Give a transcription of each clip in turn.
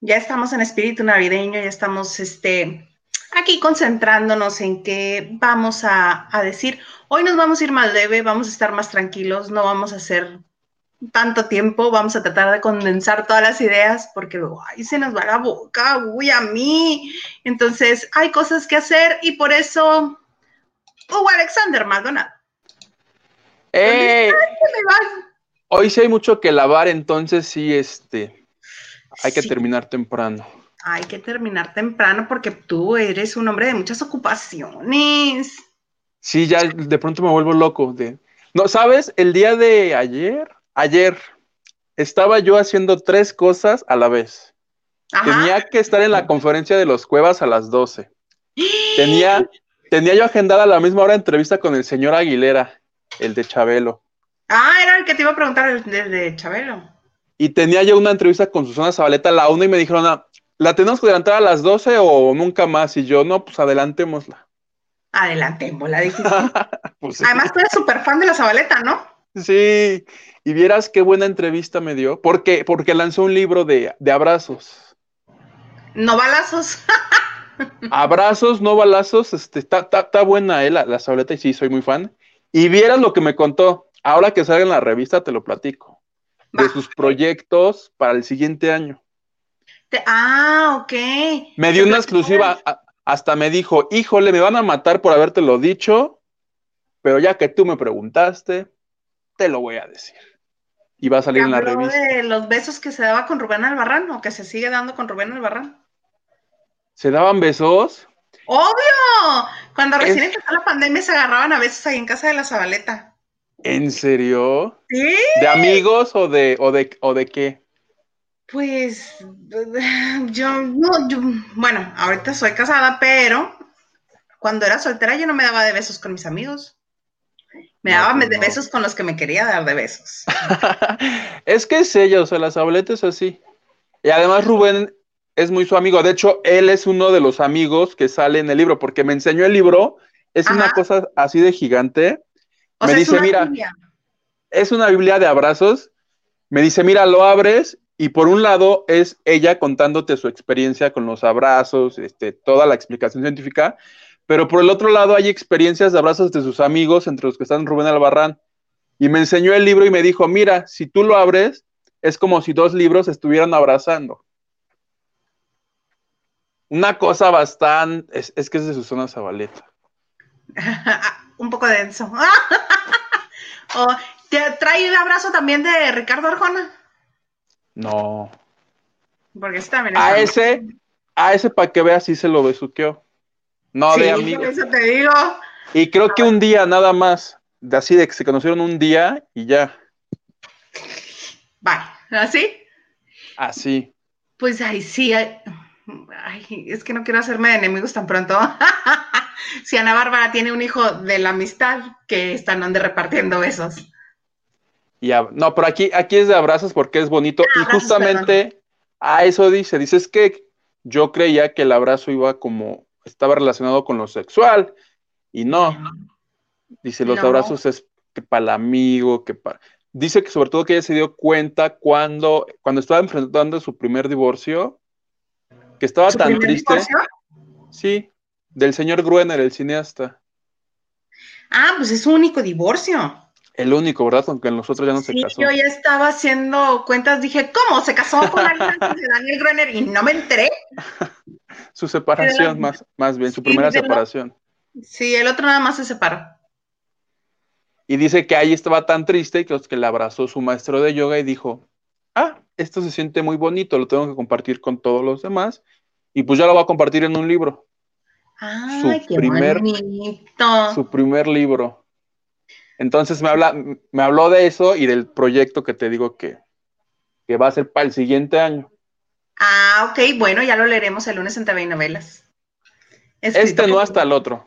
Ya estamos en espíritu navideño, ya estamos este, aquí concentrándonos en qué vamos a, a decir. Hoy nos vamos a ir más leve, vamos a estar más tranquilos, no vamos a hacer tanto tiempo, vamos a tratar de condensar todas las ideas porque luego, ay, se nos va la boca, uy, a mí. Entonces, hay cosas que hacer y por eso, Hugo Alexander Maldonado. ¡Eh! Hoy sí hay mucho que lavar, entonces sí, este, hay que terminar temprano. Hay que terminar temprano porque tú eres un hombre de muchas ocupaciones. Sí, ya de pronto me vuelvo loco. De... No, ¿sabes? El día de ayer Ayer estaba yo haciendo tres cosas a la vez. Tenía que estar en la conferencia de los cuevas a las 12. Tenía, tenía yo agendada a la misma hora entrevista con el señor Aguilera, el de Chabelo. Ah, era el que te iba a preguntar, el de, Chabelo. Y tenía yo una entrevista con Susana Zabaleta a la una y me dijeron, ah, ¿la tenemos que adelantar a las 12 o nunca más? Y yo, no, pues adelantémosla. Adelantémosla, dijiste. pues Además, tú eres súper fan de la Zabaleta, ¿no? Sí, y vieras qué buena entrevista me dio, porque, porque lanzó un libro de, abrazos. No balazos. abrazos, no balazos, este, está buena eh, la, la y sí, soy muy fan. Y vieras lo que me contó, ahora que salga en la revista te lo platico, de sus proyectos para el siguiente año. ah, ok. Me dio una exclusiva, hasta me dijo, híjole, me van a matar por habértelo dicho, pero ya que tú me preguntaste, te lo voy a decir y va a salir en la revista. de los besos que se daba con Rubén Albarrán o que se sigue dando con Rubén Albarrán? ¿Se daban besos? ¡Obvio! Cuando recién empezó la pandemia se agarraban a besos ahí en casa de la Zabaleta. ¿En serio? Sí. ¿De amigos o de, o de, o de qué? Pues yo no, yo, bueno, ahorita soy casada, pero cuando era soltera yo no me daba de besos con mis amigos. Me daba pues de besos con los que me quería dar de besos. es que es ella, o sea, las abueletas así. Y además Rubén es muy su amigo. De hecho, él es uno de los amigos que sale en el libro, porque me enseñó el libro. Es una cosa así de gigante. Me dice, mira, es una Biblia de abrazos. Me dice, mira, lo abres y por un lado es ella contándote su experiencia con los abrazos, este, toda la explicación científica, pero por el otro lado hay experiencias de abrazos de sus amigos, entre los que están Rubén Albarrán. Y me enseñó el libro y me dijo, mira, si tú lo abres, es como si dos libros estuvieran abrazando. Una cosa bastante, es, que es de Susana Zabaleta. Un poco denso. ¿Te trae el abrazo también de Ricardo Arjona? No. Porque ese también A ese, a ese para que veas si se lo besuqueó. No, de amigos. Eso te digo. Y creo que un día nada más, de así de que se conocieron un día y ya. Vale, ¿así? Así. Pues ahí sí, ay, es que no quiero hacerme de enemigos tan pronto. si Ana Bárbara tiene un hijo de la amistad, que están donde repartiendo besos. Ya, no, pero aquí, aquí es de abrazos porque es bonito. y justamente a eso dice, dices que yo creía que el abrazo iba como estaba relacionado con lo sexual y no. Dice, los abrazos es que para el amigo, que para... Dice que sobre todo que ella se dio cuenta cuando, cuando estaba enfrentando su primer divorcio, que estaba tan triste. Divorcio? Sí, del señor Gruener, el cineasta. Ah, pues es su único divorcio. El único, ¿verdad? Aunque en los otros ya no se casó. Yo ya estaba haciendo cuentas, dije, ¿cómo? ¿Se casó con alguien de Daniel Gruener? Y no me enteré. su separación, más, más bien, su primera separación. Sí, el otro nada más se separó. Y dice que ahí estaba tan triste que, que le abrazó su maestro de yoga y dijo, ah, esto se siente muy bonito, lo tengo que compartir con todos los demás. Y pues ya lo va a compartir en un libro. Ay, su primer, bonito. Su primer libro. Entonces me, habla, me habló de eso y del proyecto que te digo que, que va a ser para el siguiente año. Ah, ok, bueno, ya lo leeremos el lunes en TV y Novelas. este no hasta el otro.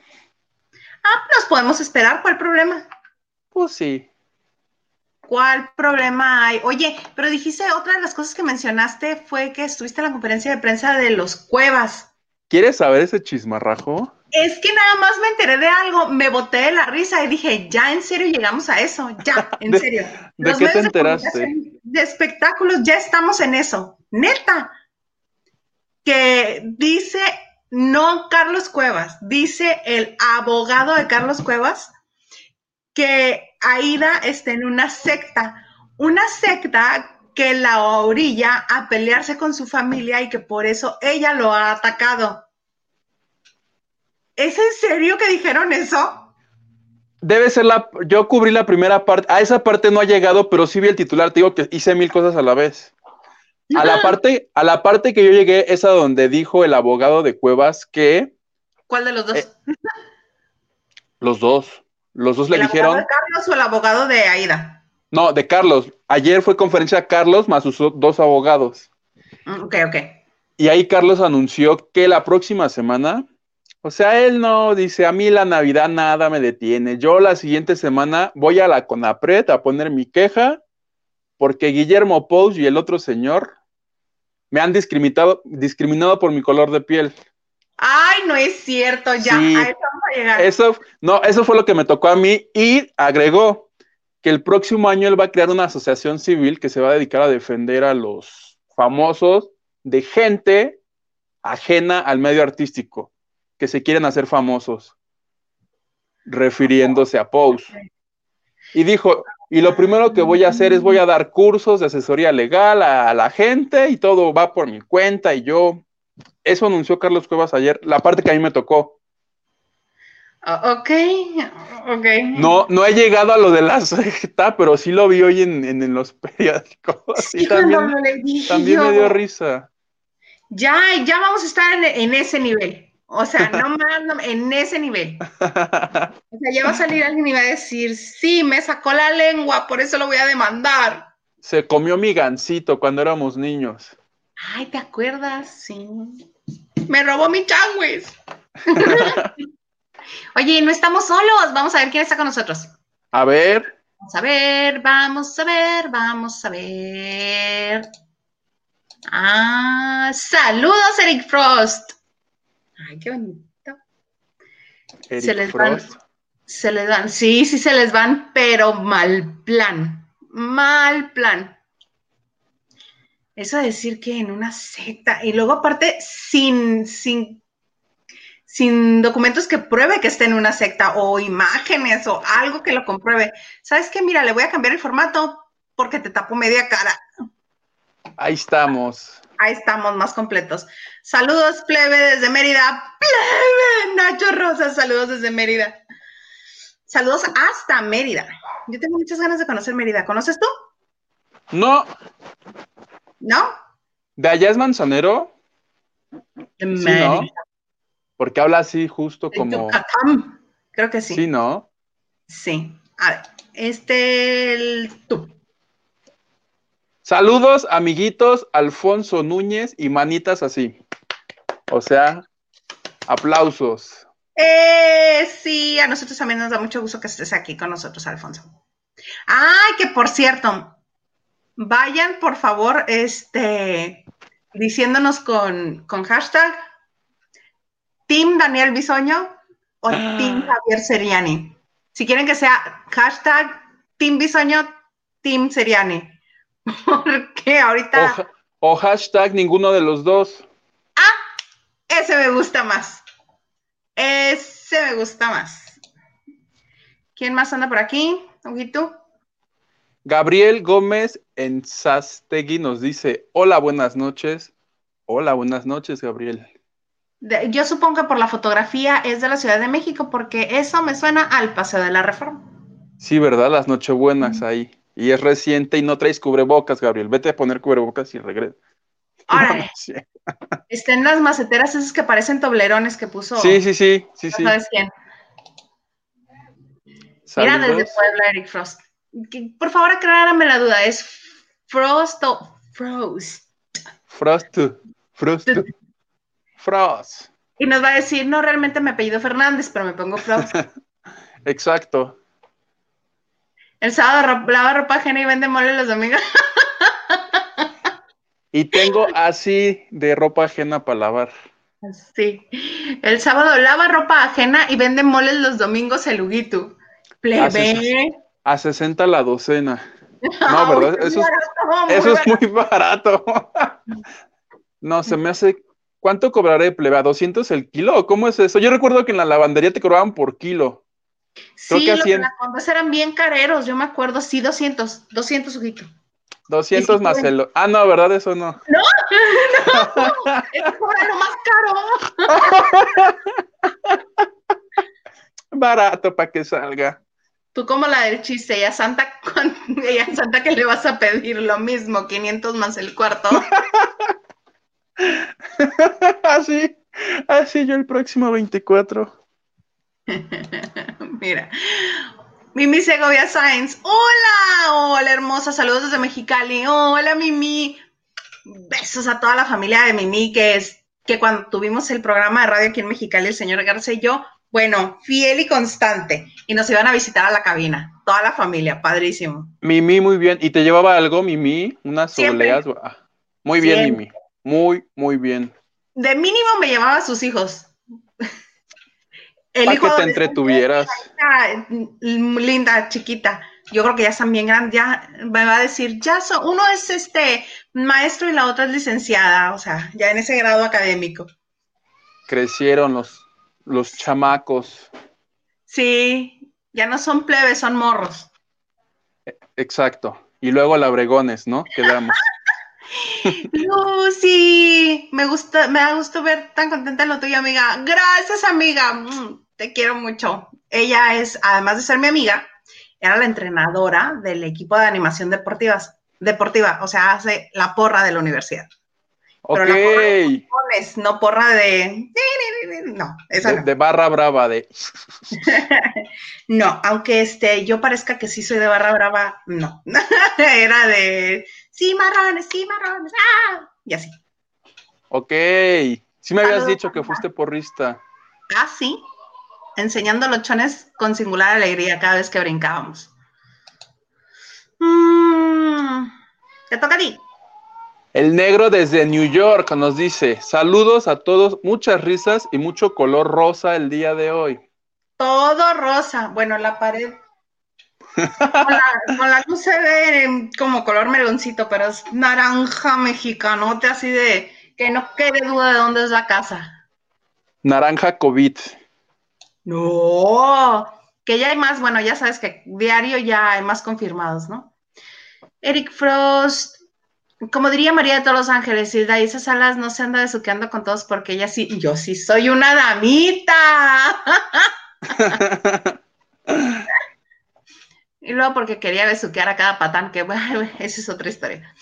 Ah, nos podemos esperar, ¿cuál problema? Pues sí. ¿Cuál problema hay? Oye, pero dijiste, otra de las cosas que mencionaste fue que estuviste en la conferencia de prensa de los cuevas. ¿Quieres saber ese chismarrajo? Es que nada más me enteré de algo, me boté de la risa y dije, ya en serio llegamos a eso, ya, en serio. ¿De qué te enteraste? De espectáculos, ya estamos en eso, neta. que dice, no Carlos Cuevas, dice el abogado de Carlos Cuevas que Aida está en una secta, una secta que la orilla a pelearse con su familia y que por eso ella lo ha atacado. ¿Es en serio que dijeron eso? Debe ser la. Yo cubrí la primera parte. A esa parte no ha llegado, pero sí vi el titular. Te digo que hice mil cosas a la vez. A la parte, a la parte que yo llegué es a donde dijo el abogado de Cuevas que. ¿Cuál de los dos? Eh, los dos. Los dos le dijeron. ¿El abogado de Carlos o el abogado de Aida? No, de Carlos. Ayer fue conferencia de Carlos más sus dos abogados. Mm, ok, ok. Y ahí Carlos anunció que la próxima semana o sea, él no dice, a mí la Navidad nada me detiene. Yo la siguiente semana voy a la CONAPRED a poner mi queja porque Guillermo Pous y el otro señor me han discriminado, discriminado por mi color de piel. Ay, no es cierto, ya, a eso vamos a llegar. Eso, no, eso fue lo que me tocó a mí y agregó que el próximo año él va a crear una asociación civil que se va a dedicar a defender a los famosos de gente ajena al medio artístico que se quieren hacer famosos, refiriéndose a Pose. Y dijo, y lo primero que voy a hacer es voy a dar cursos de asesoría legal a, la gente y todo va por mi cuenta y yo, eso anunció Carlos Cuevas ayer, la parte que a mí me tocó. Ah, ok, ok. No, no he llegado a lo de la secta, pero sí lo vi hoy en, los periódicos. y también, también me dio risa. Ya, ya vamos a estar en ese nivel. O sea, no más, en ese nivel. O sea, ya va a salir alguien y va a decir, sí, me sacó la lengua, por eso lo voy a demandar. Se comió mi gancito cuando éramos niños. Ay, ¿te acuerdas? Sí. Me robó mi changuis. Oye, no estamos solos. Vamos a ver quién está con nosotros. A ver. Vamos a ver, vamos a ver, vamos a ver. Ah, saludos, Eric Frost. Ay, qué bonito. se les van, se les van, sí, sí se les van, pero mal plan, mal plan. Eso de decir que en una secta, y luego aparte sin, sin, sin documentos que pruebe que esté en una secta, o imágenes, o algo que lo compruebe. ¿Sabes qué? Mira, le voy a cambiar el formato porque te tapo media cara. Ahí estamos ahí estamos más completos. Saludos, plebe, desde Mérida. Plebe, Nacho Rosa, saludos desde Mérida. Saludos hasta Mérida. Yo tengo muchas ganas de conocer Mérida. ¿Conoces tú? No. ¿No? ¿De allá es Manzanero? De Mérida. Porque habla así justo como... Creo que sí. Sí, ¿no? Sí. A ver, este, el, tú. Saludos, amiguitos, Alfonso Núñez y manitas así. O sea, aplausos. Eh, sí, a nosotros también nos da mucho gusto que estés aquí con nosotros, Alfonso. Ay, que por cierto, vayan por favor, este, diciéndonos con, con hashtag Team Daniel Bisoño o Team Javier Seriani. Si quieren que sea hashtag Team Bisoño, Team Seriani. Porque ahorita. O, hashtag ninguno de los dos. Ah, ese me gusta más. Ese me gusta más. ¿Quién más anda por aquí? Ojito. Gabriel Gómez en Sastegui nos dice: Hola, buenas noches. Hola, buenas noches, Gabriel. yo supongo que por la fotografía es de la Ciudad de México, porque eso me suena al Paseo de la Reforma. Sí, ¿verdad? Las Nochebuenas ahí. Y es reciente y no traes cubrebocas, Gabriel. Vete a poner cubrebocas y regresa. Órale. Estén las maceteras esas que parecen toblerones que puso. Sí, sí, sí, sí, sí. ¿Sabes quién? Mira desde Puebla, Eric Frost. Por favor, aclárame la duda. ¿Es Frost o Frost? Frost. Frost. Frost. Y nos va a decir, no, realmente me apellido Fernández, pero me pongo Frost. Exacto. El sábado lava ropa ajena y vende mole los domingos. y tengo así de ropa ajena para lavar. Sí. El sábado lava ropa ajena y vende moles los domingos el Huguito. Plebe. A, 60 la docena. No, ¿verdad? Eso, es, eso es muy barato. no, se me hace ¿Cuánto cobraré, pleba? ¿200 el kilo? ¿O ¿Cómo es eso? Yo recuerdo que en la lavandería te cobraban por kilo. sí, los anacondas eran bien careros, yo me acuerdo, sí, 200, 200 Huguito. 200 más el... Ah, no, ¿verdad? Eso no. No, no, eso cobra lo más caro. Barato para que salga. Tú como la del chiste, ella Santa, ella Santa que le vas a pedir lo mismo, 500 más el cuarto. así, así yo el próximo 24. Mira, Mimi Segovia Sainz, hola, hola hermosa, saludos desde Mexicali, hola Mimi, besos a toda la familia de Mimi, que es que cuando tuvimos el programa de radio aquí en Mexicali, el señor Garza y yo, bueno, fiel y constante. Y nos iban a visitar a la cabina, toda la familia, padrísimo. Mimi, muy bien. ¿Y te llevaba algo, Mimi? Unas obleas. Ah, muy bien, Mimi. Muy, muy bien. De mínimo me llevaba a sus hijos. El Para que te entretuvieras. Linda, chiquita. Yo creo que ya están bien grandes. Ya me va a decir, ya son, uno es este maestro y la otra es licenciada. O sea, ya en ese grado académico. Crecieron los los chamacos. Sí, ya no son plebes, son morros. Exacto. Y luego labregones, ¿no? Quedamos. Lucy, me gusta, me da gusto ver tan contenta lo tuyo, amiga. Gracias, amiga. Mm, te quiero mucho. Ella es, además de ser mi amiga, era la entrenadora del equipo de animación deportivas, deportiva, o sea, hace la porra de la universidad. Ok. no porra de. No, esa de, barra brava, de. no, aunque este, yo parezca que sí soy de barra brava, no. Era de. Sí, marrones, sí, marrones, ¡ah! Y así. Ok. Sí me habías dicho que fuiste porrista. Ah, sí. Enseñando los chones con singular alegría cada vez que brincábamos. Mm, te toca a ti. El negro desde New York nos dice, saludos a todos, muchas risas y mucho color rosa el día de hoy. Todo rosa. Bueno, la pared. con, la, luz se ve como color meloncito, pero es naranja mexicanote, así de que no quede duda de dónde es la casa. Naranja COVID. No, que ya hay más, bueno, ya sabes que diario ya hay más confirmados, ¿no? Eric Frost, como diría María de todos los ángeles, Hilda, y esas alas no se anda besuqueando con todos porque ella sí, yo sí soy una damita. y luego porque quería besuquear a cada patán, que bueno, esa es otra historia.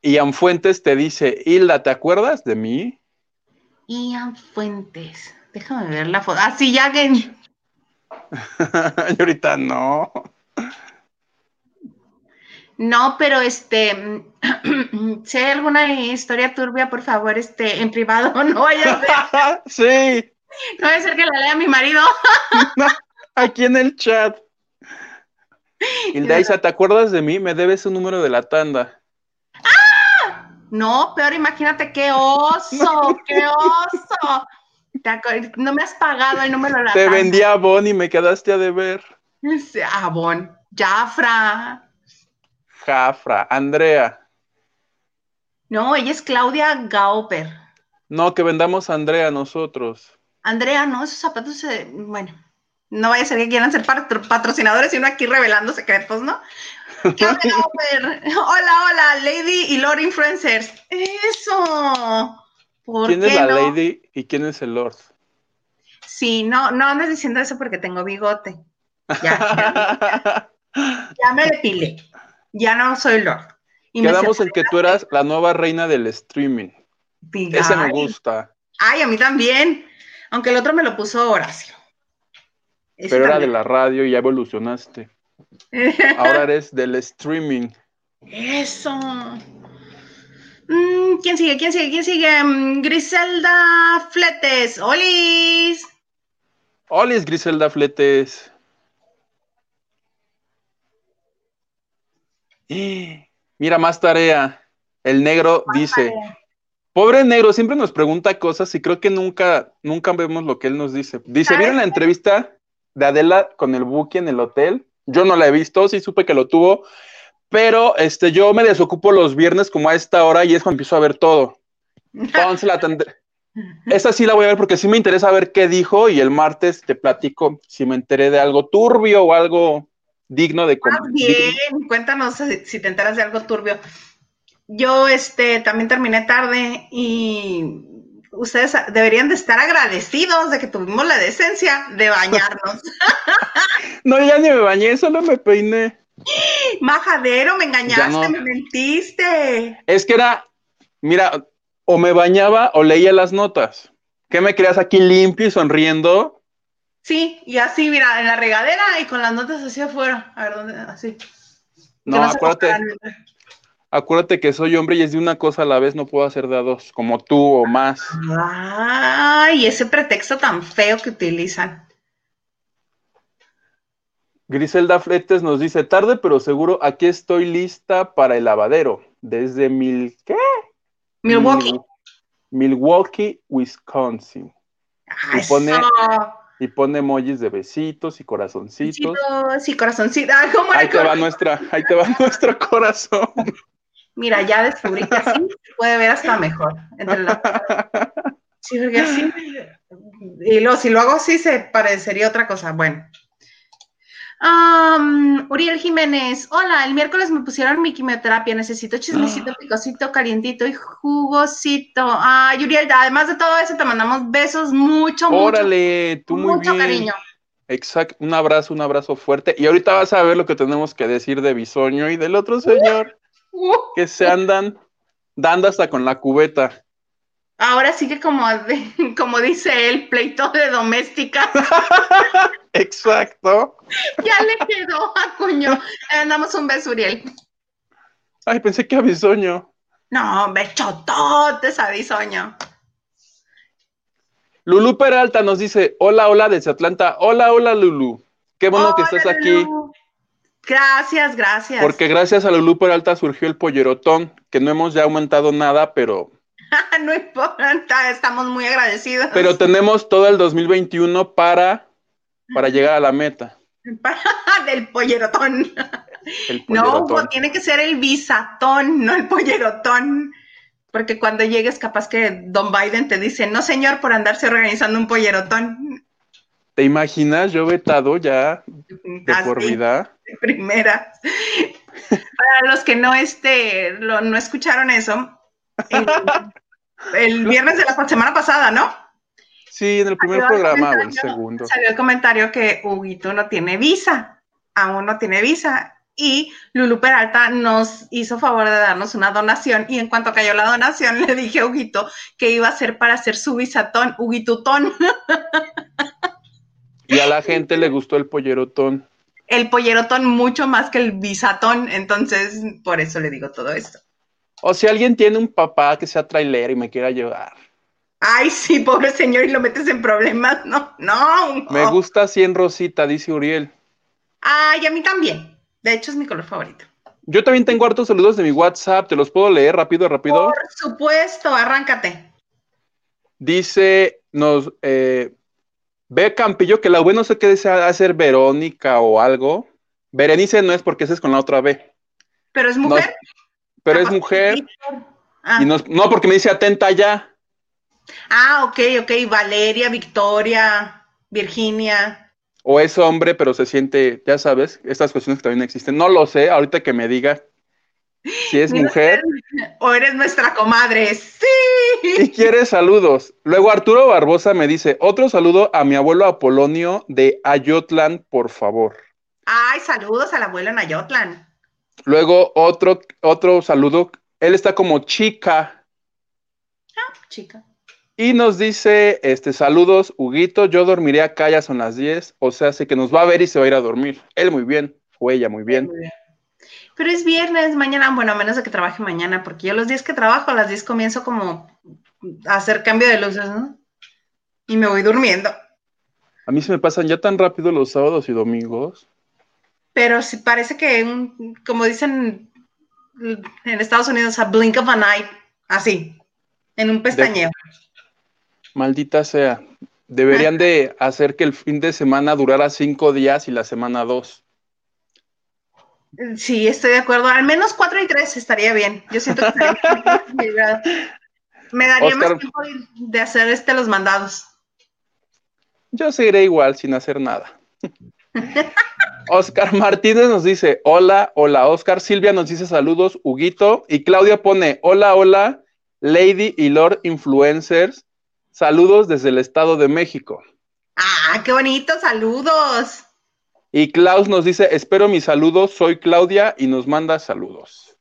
Ian Fuentes te dice, Hilda, ¿te acuerdas de mí? Ian Fuentes, déjame ver la foto. Ah, sí, ya que... y ahorita no. No, pero este, si hay alguna historia turbia, por favor, este, en privado, no vaya a ser. sí. No vaya a ser que la lea mi marido. Aquí en el chat. Hildaisa, ¿te acuerdas de mí? Me debes un número de la tanda. ¡Ah! No, peor, imagínate qué oso, qué oso. No me has pagado el número de la Te vendía vendí a Bon y me quedaste a deber. Ah, Bon. Jafra. Jafra, Andrea. No, ella es Claudia Gauper. No, que vendamos a Andrea nosotros. Andrea, no, esos zapatos, bueno, no vaya a ser que quieran ser patrocinadores y uno aquí revelando secretos, ¿no? Claudia Gauper. Hola, hola, Lady y Lord Influencers. Eso. ¿Quién es la Lady y quién es el Lord? Sí, no, no andes diciendo eso porque tengo bigote. Ya, ya, ya me depilé ya no soy Lord. Quedamos en que tú eras la nueva reina del streaming. Ese me gusta. Ay, a mí también. Aunque el otro me lo puso Horacio. Pero era de la radio y ya evolucionaste. Ahora eres del streaming. Eso. Mm, ¿Quién sigue? ¿Quién sigue? ¿Quién sigue? Mm, Griselda Fletes. ¡Olis! ¡Olis, Griselda Fletes! Mira, más tarea. El negro dice, pobre negro, siempre nos pregunta cosas y creo que nunca, nunca vemos lo que él nos dice. Dice, ¿vieron la entrevista de Adela con el Buki en el hotel? Yo no la he visto, sí supe que lo tuvo, Pero este, yo me desocupo los viernes como a esta hora y es cuando empiezo a ver todo. Entonces la tendré. Esa sí la voy a ver porque sí me interesa ver qué dijo y el martes te platico si me enteré de algo turbio o algo digno de Más bien, cuéntanos si te enteras de algo turbio. Yo este también terminé tarde y ustedes deberían de estar agradecidos de que tuvimos la decencia de bañarnos. no, ya ni me bañé, solo me peiné. Majadero, me engañaste, me mentiste. Es que era, mira, o me bañaba o leía las notas. ¿Qué me creas aquí limpio y sonriendo? Sí, y así, mira, en la regadera y con las notas así afuera. A ver, ¿dónde? Así. No, acuérdate. Acuérdate que soy hombre y es de una cosa a la vez, no puedo hacer de a dos, como tú o más. Ay, ese pretexto tan feo que utilizan. Griselda Fletes nos dice, tarde pero seguro, aquí estoy lista para el lavadero. Desde mil, ¿qué? Milwaukee. Milwaukee, Wisconsin. y pone, y pone emojis de besitos y corazoncitos. Besitos y corazoncitos. ahí te va nuestra, ahí te va nuestro corazón. Mira, ya descubrí que así puede ver hasta mejor. Sí, porque así. Y luego, si lo hago así, se parecería otra cosa. Bueno. Uriel Jiménez, hola, el miércoles me pusieron mi quimioterapia, necesito chismecito, ah. picosito, calientito y jugosito. Ay, Uriel, además de todo eso, te mandamos besos, mucho, Órale, tú muy mucho cariño. Exacto, un abrazo, un abrazo fuerte. Y ahorita vas a ver lo que tenemos que decir de Bisoño y del otro señor que se andan dando hasta con la cubeta. Ahora sí que como, como dice él, pleito de doméstica. Exacto. ya le quedó a cuño. Le damos un beso, Uriel. Ay, pensé que a bisoño. No, bechototes a bisoño. Lulu Peralta nos dice, hola, hola desde Atlanta. Hola, hola, Lulu. Qué bueno que estés aquí. Gracias, gracias. Porque gracias a Lulú Peralta surgió el pollerotón, que no hemos ya aumentado nada, pero... no importa, estamos muy agradecidos. Pero tenemos todo el 2021 para, para llegar a la meta. Del pollerotón. No, tiene que ser el visatón, no el pollerotón. Porque cuando llegues, capaz que Don Biden te dice, no señor, por andarse organizando un pollerotón. ¿Te imaginas? Yo vetado ya de por vida. De primera. Para los que no, este, no escucharon eso, el, viernes de la semana pasada, ¿no? Sí, en el primer programa o el segundo. Salió el comentario que Huguito no tiene visa, aún no tiene visa. Y Lulu Peralta nos hizo favor de darnos una donación. Y en cuanto cayó la donación, le dije a Huguito que iba a ser para hacer su visatón, Huguitutón. Y a la gente le gustó el pollerotón. El pollerotón mucho más que el bisatón, entonces por eso le digo todo esto. O si alguien tiene un papá que sea trailero y me quiera llevar. Ay, sí, pobre señor, y lo metes en problemas. No, no. Me gusta así en rosita, dice Uriel. Ay, a mí también. De hecho, es mi color favorito. Yo también tengo hartos saludos de mi WhatsApp. ¿Te los puedo leer rápido, rápido? Por supuesto, arráncate. Dice, nos, eh, Ve Campillo, que la B no sé qué desea hacer Verónica o algo. Berenice no es porque ese es con la otra B. Pero es mujer. pero es mujer. Ah. Y no, no, porque me dice atenta ya. Ah, ok, ok. Valeria, Victoria, Virginia. O es hombre, pero se siente, ya sabes, estas cuestiones que también existen. No lo sé, ahorita que me diga si es mujer. O eres nuestra comadre. Sí. Y quiere saludos. Luego Arturo Barbosa me dice, otro saludo a mi abuelo Apolonio de Ayotlan, por favor. Ay, saludos al abuelo en Ayotlan. Luego otro, otro saludo. Él está como chica. Ah, chica. Y nos dice, este, saludos, Huguito, yo dormiré acá, ya son las 10, o sea, sé que nos va a ver y se va a ir a dormir. Él muy bien, o ella muy bien. Muy bien. Pero es viernes, mañana, bueno, a menos de que trabaje mañana, porque yo los días que trabajo, a las 10 comienzo como a hacer cambio de luces, ¿no? Y me voy durmiendo. A mí se me pasan ya tan rápido los sábados y domingos. Pero sí parece que, como dicen en Estados Unidos, a blink of an eye, así, en un pestañeo. Maldita sea. Deberían de hacer que el fin de semana durara cinco días y la semana dos Sí, estoy de acuerdo. Al menos cuatro y tres estaría bien. Yo siento que estaría Me daría más tiempo de hacer este los mandados. Yo seguiré igual, sin hacer nada. Oscar Martínez nos dice, hola, hola, Oscar. Silvia nos dice saludos, Huguito. Y Claudia pone, hola, hola, Lady y Lord Influencers. Saludos desde el Estado de México. Ah, qué bonito, saludos. Y Klaus nos dice, espero mis saludos, soy Claudia y nos manda saludos.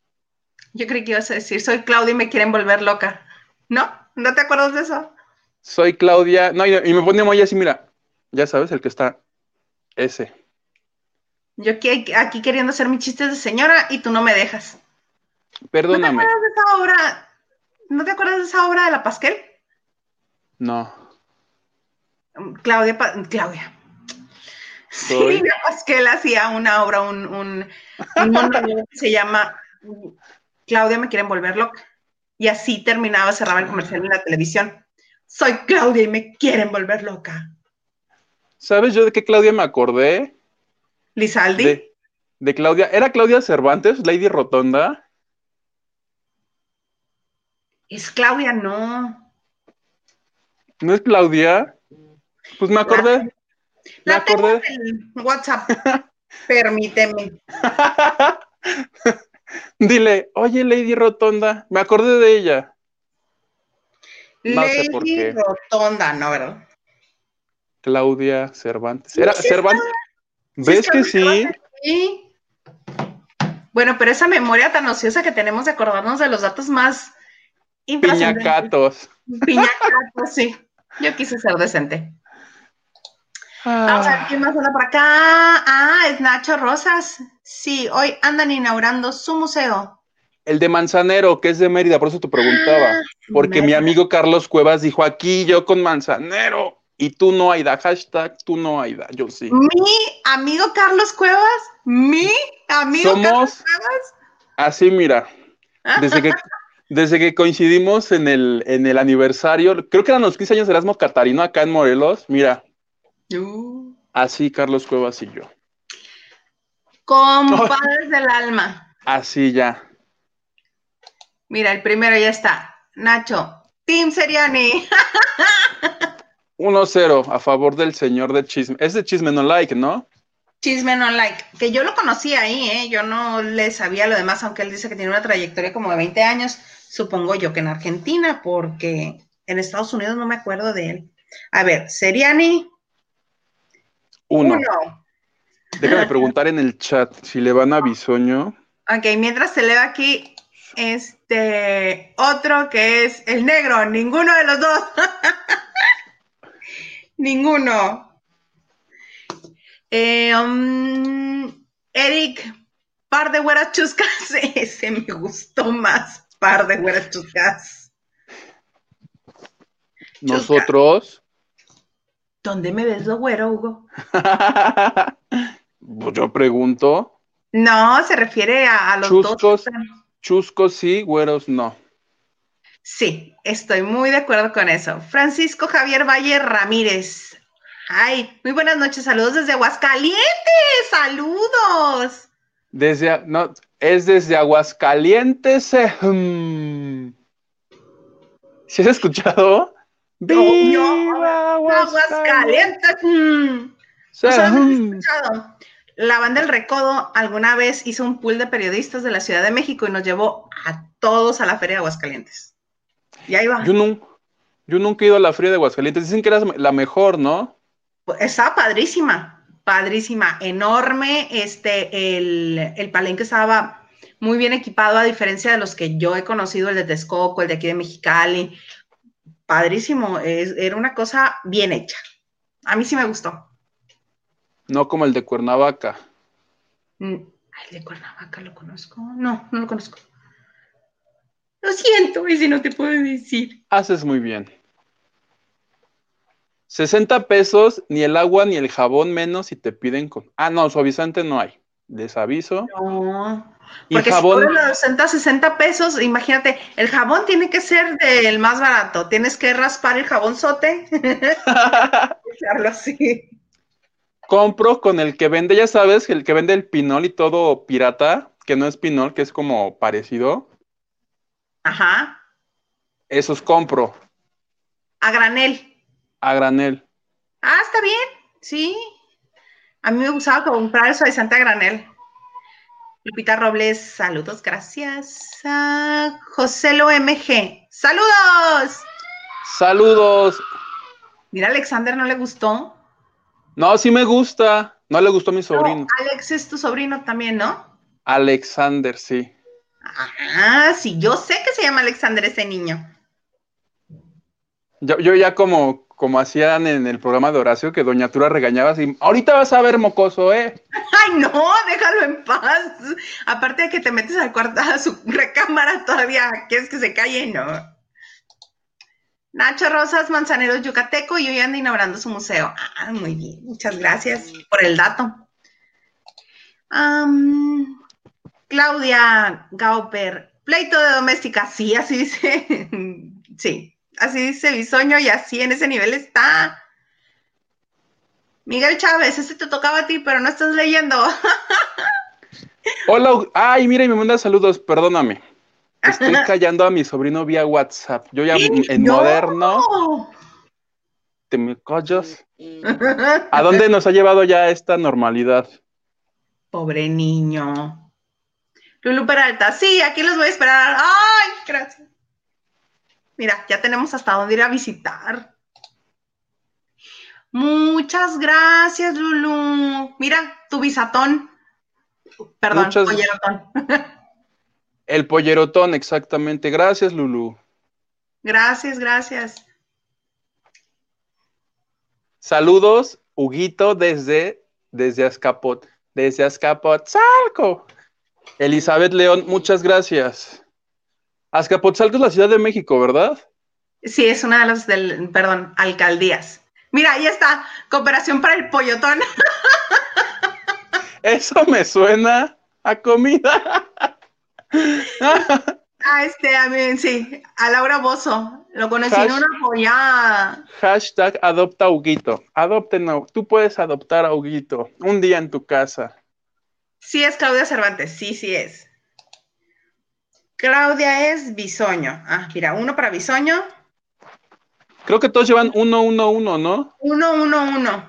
Yo creí que ibas a decir, soy Claudia y me quieren volver loca. ¿No? ¿No te acuerdas de eso? Soy Claudia. No, y, me pone muy así, mira, ya sabes, el que está ese. Yo aquí, aquí queriendo hacer mis chistes de señora y tú no me dejas. Perdóname. ¿No te acuerdas de esa obra? ¿No te acuerdas de esa obra de la Pasquel? No. Claudia, Claudia. Sí, la Pasquel hacía una obra, un, un, un que se llama Claudia me quieren volver loca. Y así terminaba, cerraba el comercial en la televisión. Soy Claudia y me quieren volver loca. ¿Sabes yo de qué Claudia me acordé? Lizaldi. De, Claudia. ¿Era Claudia Cervantes, Lady Rotonda? Es Claudia, no. ¿No es Claudia? Pues me acordé. La, acordé. en WhatsApp. Permíteme. Dile, oye, Lady Rotonda, me acordé de ella. Lady Rotonda, ¿no, verdad? Claudia Cervantes. ¿Era Cervantes? ¿Ves que sí? sí? Bueno, pero esa memoria tan ociosa que tenemos de acordarnos de los datos más Piñacatos. Piñacatos, sí. Yo quise ser decente. Vamos a ver quién más anda por acá. Ah, es Nacho Rosas. Sí, hoy andan inaugurando su museo. El de Manzanero, que es de Mérida, por eso te preguntaba. Ah, porque mi amigo Carlos Cuevas dijo aquí yo con Manzanero. Y tú no, Aida. Hashtag tú no, Aida. Yo sí. Mi amigo Carlos Cuevas. Mi amigo Carlos Cuevas. Así, mira. Desde que, desde que coincidimos en el, en el aniversario, creo que eran los 15 años de Erasmo Catarino acá en Morelos. Mira. Uh. Así, Carlos Cuevas y yo. Compadres del alma. Así ya. Mira, el primero ya está. Nacho, Tim Seriani. 1-0 a favor del señor de Chisme. Es de Chisme No Like, ¿no? Chisme No Like. Que yo lo conocí ahí, ¿eh? Yo no le sabía lo demás, aunque él dice que tiene una trayectoria como de 20 años. Supongo yo que en Argentina, porque en Estados Unidos no me acuerdo de él. A ver, Seriani. Uno. Uno. Déjame preguntar en el chat si le van a Bisoño. Ok, mientras se lee aquí, este, otro que es el negro, ninguno de los dos. Ninguno. Eh, um, Eric, par de güeras chuscas. Ese me gustó más, par de güeras chuscas. Nosotros. ¿Dónde me ves lo güero, Hugo? pues yo pregunto. No, se refiere a, los chuscos, dos. Chuscos sí, güeros no. Sí, estoy muy de acuerdo con eso. Francisco Javier Valle Ramírez. Ay, muy buenas noches, saludos desde Aguascalientes, saludos. Desde, no, es desde Aguascalientes. Eh, hmm. ¿Sí has escuchado? ¡Viva Aguascalientes! Hmm. Hmm. La banda El Recodo alguna vez hizo un pool de periodistas de la Ciudad de México y nos llevó a todos a la Feria de Aguascalientes. Y ahí va. Yo, yo nunca he ido a la Feria de Aguascalientes. Dicen que era la mejor, ¿no? Estaba padrísima, padrísima, enorme. Este, el, el palenque estaba muy bien equipado, a diferencia de los que yo he conocido, el de Texcoco, el de aquí de Mexicali. Padrísimo, es, era una cosa bien hecha. A mí sí me gustó. No como el de Cuernavaca. Mm, el de Cuernavaca lo conozco. No, no lo conozco. Lo siento, y si no te puedo decir. Haces muy bien. 60 pesos, ni el agua ni el jabón menos si te piden con. Ah, no, suavizante no hay. Desaviso. No. Porque jabón... si los 60, 60 pesos, imagínate, el jabón tiene que ser del más barato. Tienes que raspar el jabón sote. así. compro con el que vende, ya sabes, el que vende el pinol y todo pirata, que no es pinol, que es como parecido. Ajá. Esos compro. A granel. A granel. Ah, está bien, sí. A mí me gustaba comprar eso de Santa granel. Lupita Robles, saludos, gracias. José Lo MG, saludos. Saludos. Mira, Alexander no le gustó. No, sí me gusta. No le gustó a mi sobrino. Alex es tu sobrino también, ¿no? Alexander, sí. Ah, sí, yo sé que se llama Alexander ese niño. Yo, yo ya como, como hacían en el programa de Horacio, que Doña Tura regañaba así, ahorita vas a ver mocoso, ¿eh? Ay, no, déjalo en paz. Aparte de que te metes al cuarto, a su recámara todavía, quieres que se calle, no. Nacho Rosas, Manzaneros Yucateco, y hoy anda inaugurando su museo. Ah, muy bien, muchas gracias por el dato. Claudia Gauper, pleito de doméstica, sí, así dice, sí, así dice Bisoño y así en ese nivel está. Miguel Chávez, ese te tocaba a ti, pero no estás leyendo. Hola, ay, mira, y me manda saludos, perdóname. Estoy callando a mi sobrino vía WhatsApp. Yo ya en moderno. ¿Te me callas? ¿A dónde nos ha llevado ya esta normalidad? Pobre niño. Lulu Peralta, sí, aquí los voy a esperar. Ay, gracias. Mira, ya tenemos hasta dónde ir a visitar. Muchas gracias, Lulu. Mira, tu bisatón. Perdón, Muchas... pollerotón. El pollerotón, exactamente. Gracias, Lulu. Gracias, gracias. Saludos, Huguito, desde, desde Azcapot, desde Azcapotzalco. Elizabeth León, muchas gracias. Azcapotzalco es la Ciudad de México, ¿verdad? Sí, es una de las, del, perdón, alcaldías. Mira, ahí está, cooperación para el pollotón. Eso me suena a comida. ah, este, a mí, sí, a Laura Bozo. Lo conocí en una pollada. Hashtag adopta a Huguito. Adopten, tú puedes adoptar a Huguito un día en tu casa. Sí es Claudia Cervantes, sí, sí es. Claudia es Bisoño. Ah, mira, uno para Bisoño. Creo que todos llevan uno, uno, uno, ¿no? Uno, uno, uno.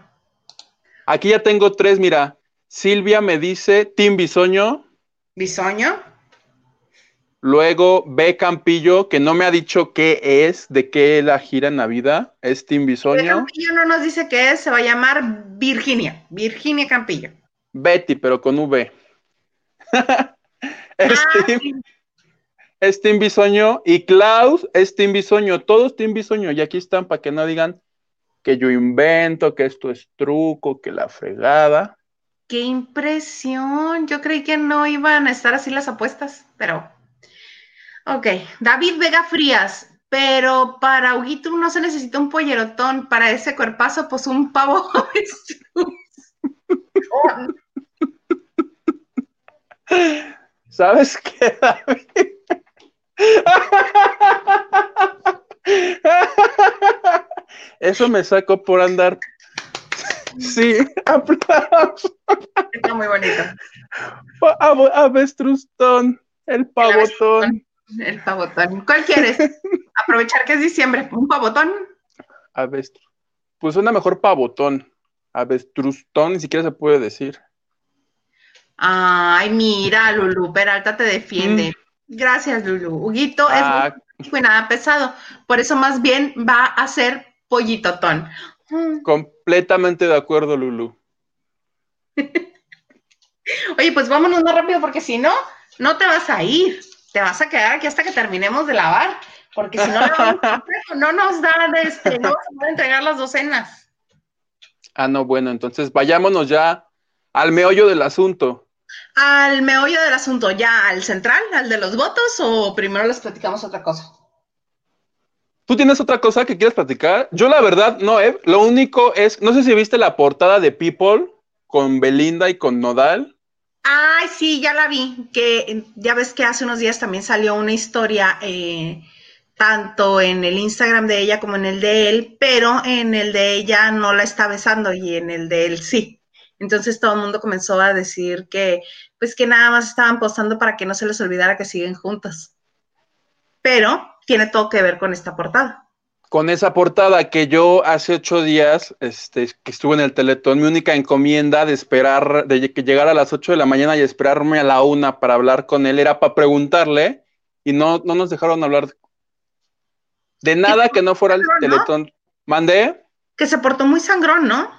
Aquí ya tengo tres, mira. Silvia me dice Tim Bisoño. Bisoño. Luego B Campillo, que no me ha dicho qué es, de qué la gira en la vida. Es Tim Bisoño. B Campillo no nos dice qué es, se va a llamar Virginia. Virginia Campillo. Betty, pero con V. es, ah, Tim, es Tim Bisoño y Klaus es Tim Bisoño. Todos Tim Bisoño. Y aquí están para que no digan que yo invento, que esto es truco, que la fregada. ¡Qué impresión! Yo creí que no iban a estar así las apuestas, pero Ok, David Vega Frías, pero para Huguito no se necesita un pollerotón, para ese cuerpazo, pues un pavo. ¿Sabes qué, David? Eso me sacó por andar. Sí, aplausos. Está muy bonito. Avestrustón, el pavotón. El pavotón. ¿Cuál quieres? Aprovechar que es diciembre. ¿Un pavotón? Avestru. Pues una mejor pavotón. Avestrustón, ni siquiera se puede decir. Ay, mira, Lulu, Peralta te defiende. Mm. Gracias, Lulu. Huguito es ah. muy nada pesado. Por eso más bien va a ser pollitotón. Completamente de acuerdo, Lulu. Oye, pues vámonos más rápido porque si no, no te vas a ir te vas a quedar aquí hasta que terminemos de lavar, porque si no, no nos da de este, no entregar las docenas. Ah, no, bueno, entonces vayámonos ya al meollo del asunto. Al meollo del asunto, ya al central, al de los votos, o primero les platicamos otra cosa. ¿Tú tienes otra cosa que quieras platicar? Yo la verdad no, eh. Lo único es, no sé si viste la portada de People con Belinda y con Nodal. Ay, sí, ya la vi, que ya ves que hace unos días también salió una historia, eh, tanto en el Instagram de ella como en el de él, pero en el de ella no la está besando y en el de él sí. Entonces todo el mundo comenzó a decir que, pues que nada más estaban postando para que no se les olvidara que siguen juntos. Pero tiene todo que ver con esta portada. Con esa portada que yo hace ocho días, este, que estuve en el Teletón, mi única encomienda de esperar, de que llegara a las ocho de la mañana y esperarme a la una para hablar con él era para preguntarle y no, no nos dejaron hablar de nada que no fuera el Teletón. ¿Mandé? Que se portó muy sangrón, ¿no?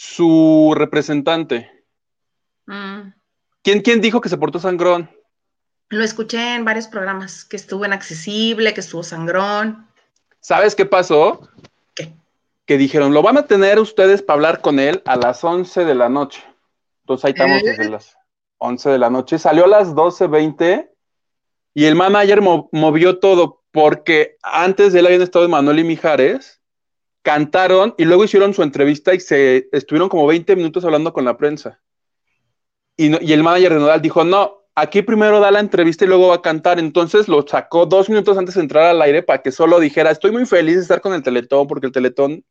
Su representante. Mm. ¿Quién, ¿Quién dijo que se portó sangrón? Lo escuché en varios programas, que estuvo inaccesible, que estuvo sangrón. ¿Sabes qué pasó? ¿Qué? Que dijeron, lo van a tener ustedes para hablar con él a las 11 de la noche. Entonces ahí estamos desde ¿Eh? las 11 de la noche. Salió a las 12.20 y el manager movió todo porque antes de él habían estado Manuel y Mijares, cantaron y luego hicieron su entrevista y se estuvieron como 20 minutos hablando con la prensa. Y, el manager de Nodal dijo, no, aquí primero da la entrevista y luego va a cantar. Entonces lo sacó dos minutos antes de entrar al aire para que solo dijera, estoy muy feliz de estar con el Teletón porque el Teletón...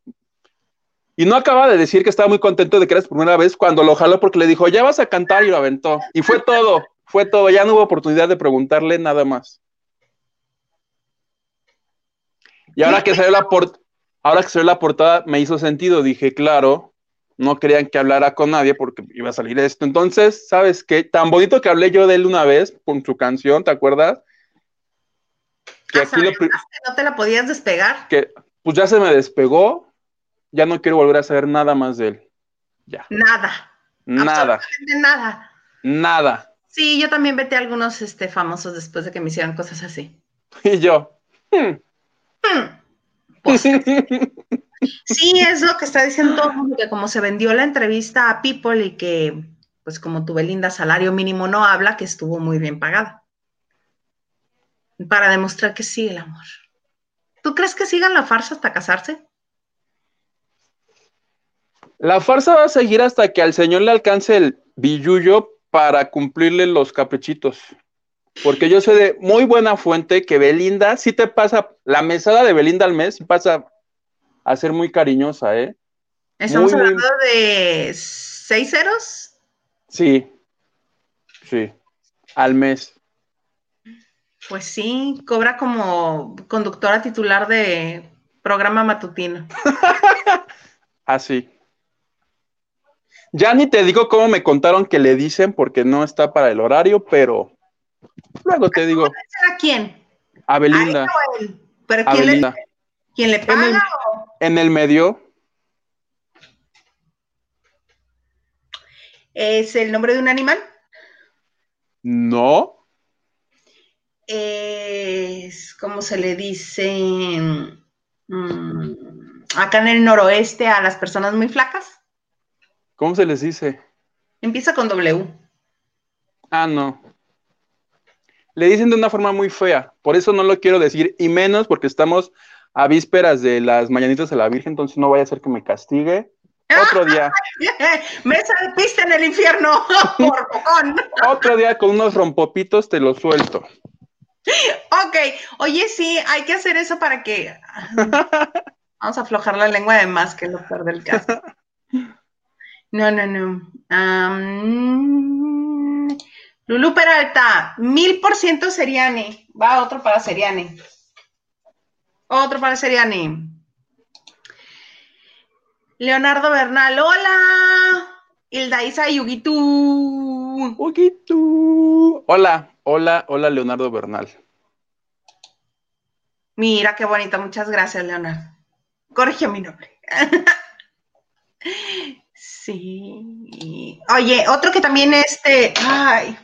Y no acaba de decir que estaba muy contento de que era su primera vez cuando lo jaló porque le dijo, ya vas a cantar y lo aventó. Y fue todo, fue todo. Ya no hubo oportunidad de preguntarle nada más. Y ahora que salió la, ahora que salió la portada me hizo sentido. Dije, claro, no querían que hablara con nadie porque iba a salir esto. Entonces, ¿sabes qué? Tan bonito que hablé yo de él una vez con su canción, ¿te acuerdas? Que aquí no te la podías despegar. Que pues ya se me despegó, ya no quiero volver a saber nada más de él. Ya. Nada. Nada. nada. Nada. Sí, yo también vete a algunos este, famosos después de que me hicieran cosas así. Y yo. Hmm. Hmm. Sí, es lo que está diciendo todo el mundo, que como se vendió la entrevista a People y que, pues como tuve linda salario mínimo no habla, que estuvo muy bien pagada. Para demostrar que sí, el amor. ¿Tú crees que sigan la farsa hasta casarse? La farsa va a seguir hasta que al señor le alcance el billuyo para cumplirle los caprichitos. Porque yo sé de muy buena fuente que Belinda si te pasa la mesada de Belinda al mes y pasa a ser muy cariñosa, ¿eh? ¿Estamos hablando de seis ceros? Sí, sí, al mes. Pues sí, cobra como conductora titular de programa matutino. Así. ya ni te digo cómo me contaron que le dicen porque no está para el horario, pero luego te digo. ¿A quién? A Belinda. ¿Pero quién, Le, quién le paga? en el medio. ¿Es el nombre de un animal? No. Es, ¿cómo se le dice? Mm, acá en el noroeste a las personas muy flacas. ¿Cómo se les dice? Empieza con W. Ah, no. Le dicen de una forma muy fea, por eso no lo quiero decir, y menos porque estamos a vísperas de las mañanitas de la Virgen, entonces no vaya a ser que me castigue. Otro día. Mesa de pista en el infierno, por Otro día con unos rompopitos te lo suelto. Ok, oye, sí, hay que hacer eso para que. Vamos a aflojar la lengua de más que lo peor del caso. No, no, no. Lulu Peralta, mil por ciento Seriani. Va otro para Seriani. Otro para Seriani. Leonardo Bernal, hola. Hilda Isa Yugitu. Yugitu. Hola, hola, hola, Leonardo Bernal. Mira qué bonita, muchas gracias, Leonardo. Corrige mi nombre. sí. Oye, otro que también este, ay,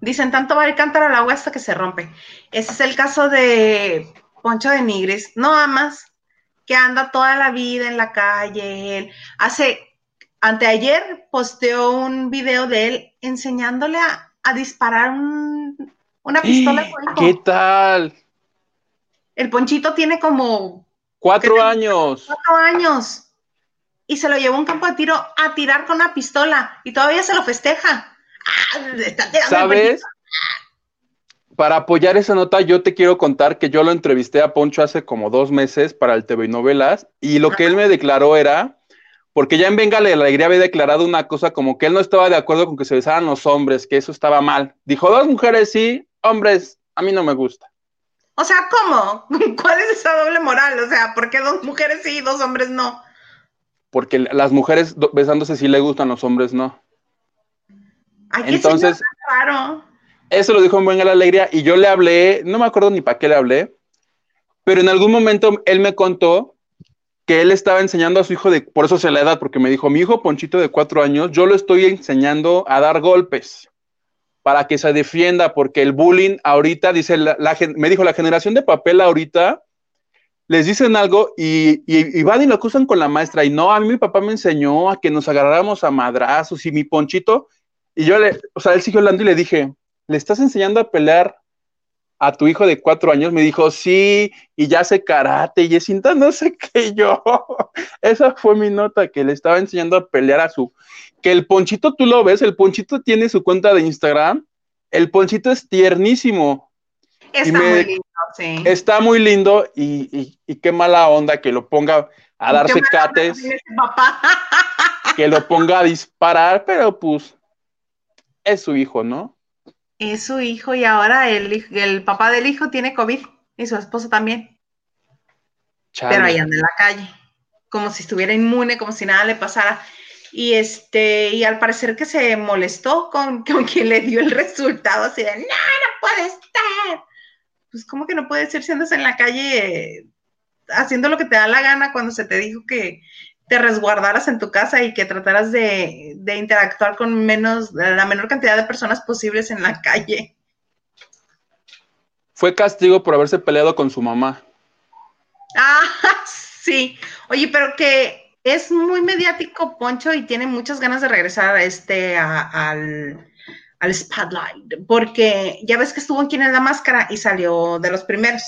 dicen tanto va el cántaro al agua hasta que se rompe. Ese es el caso de Poncho de Nigres, no amas, que anda toda la vida en la calle. Él hace, anteayer posteó un video de él enseñándole a, disparar una pistola. ¿Qué tal? El Ponchito tiene como... Cuatro años. Cuatro años. Y se lo llevó a un campo de tiro a tirar con una pistola y todavía se lo festeja. ¿Sabes? para apoyar esa nota, yo te quiero contar que yo lo entrevisté a Poncho hace como dos meses para el TV Novelas y lo que él me declaró era, porque ya en Venga la Alegría había declarado una cosa como que él no estaba de acuerdo con que se besaran los hombres, que eso estaba mal. Dijo, dos mujeres sí, hombres, a mí no me gusta. O sea, ¿cómo? ¿Cuál es esa doble moral? O sea, ¿por qué dos mujeres sí y dos hombres no? Porque las mujeres besándose sí le gustan, los hombres no. Entonces, claro. eso lo dijo en Venga la Alegría y yo le hablé, no me acuerdo ni para qué le hablé, pero en algún momento él me contó que él estaba enseñando a su hijo de, por eso se la edad, porque me dijo, mi hijo Ponchito de cuatro años, yo lo estoy enseñando a dar golpes para que se defienda, porque el bullying ahorita, dice, la, me dijo, la generación de papel ahorita, les dicen algo y, y, van y lo acusan con la maestra, y no, a mí mi papá me enseñó a que nos agarráramos a madrazos, y mi Ponchito, y yo le, o sea, él siguió hablando y le dije, ¿le estás enseñando a pelear a tu hijo de cuatro años? Me dijo, sí, y ya sé karate, y es cinta, no sé qué yo. Esa fue mi nota, que le estaba enseñando a pelear a su que el Ponchito tú lo ves, el Ponchito tiene su cuenta de Instagram, el Ponchito es tiernísimo. Está muy lindo, sí. Está muy lindo y, qué mala onda que lo ponga a darse cates, que lo ponga a disparar, pero pues es su hijo, ¿no? Es su hijo y ahora el, el papá del hijo tiene COVID y su esposa también. Pero ahí anda en la calle, como si estuviera inmune, como si nada le pasara y este, y al parecer que se molestó con, con quien le dio el resultado, así de, no, no puede estar. Pues, ¿cómo que no puede ser si andas en la calle haciendo lo que te da la gana cuando se te dijo que te resguardaras en tu casa y que trataras de, de interactuar con menos, la menor cantidad de personas posibles en la calle? Fue castigo por haberse peleado con su mamá. Ah, sí. Oye, pero que es muy mediático, Poncho, y tiene muchas ganas de regresar a este, al, al Spotlight, porque ya ves que estuvo en Quién es la Máscara y salió de los primeros.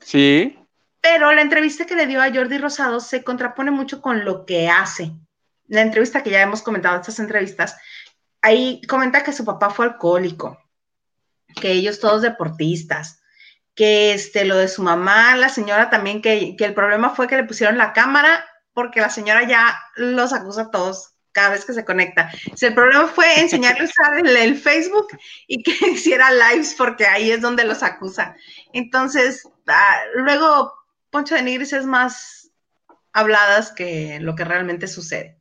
Sí. Pero la entrevista que le dio a Jordi Rosado se contrapone mucho con lo que hace. La entrevista que ya hemos comentado, estas entrevistas, ahí comenta que su papá fue alcohólico, que ellos todos deportistas, que este, lo de su mamá, la señora también, que, que el problema fue que le pusieron la cámara porque la señora ya los acusa a todos cada vez que se conecta. Si el problema fue enseñarle a usar el, Facebook y que hiciera lives, porque ahí es donde los acusa. Entonces, ah, luego Poncho de Nigris es más habladas que lo que realmente sucede.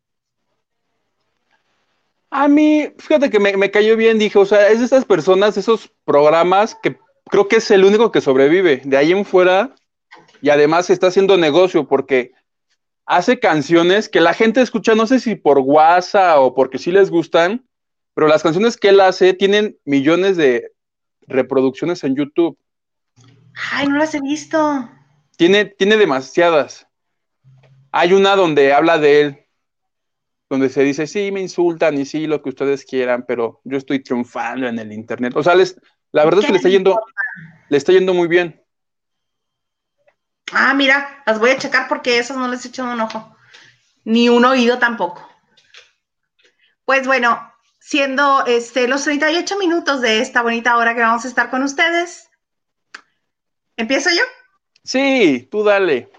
A mí, fíjate que me, me, cayó bien, dije, o sea, es de estas personas, esos programas que creo que es el único que sobrevive. De ahí en fuera, y además está haciendo negocio, porque hace canciones que la gente escucha, no sé si por WhatsApp o porque sí les gustan, pero las canciones que él hace tienen millones de reproducciones en YouTube. Ay, no las he visto. Tiene, tiene demasiadas. Hay una donde habla de él, donde se dice, sí, me insultan y sí, lo que ustedes quieran, pero yo estoy triunfando en el Internet. O sea, la verdad es que le está yendo, le está yendo muy bien. Ah, mira, las voy a checar porque esas no les he echado un ojo. Ni un oído tampoco. Pues bueno, siendo este, los 38 minutos de esta bonita hora que vamos a estar con ustedes, ¿empiezo yo? Sí, tú dale.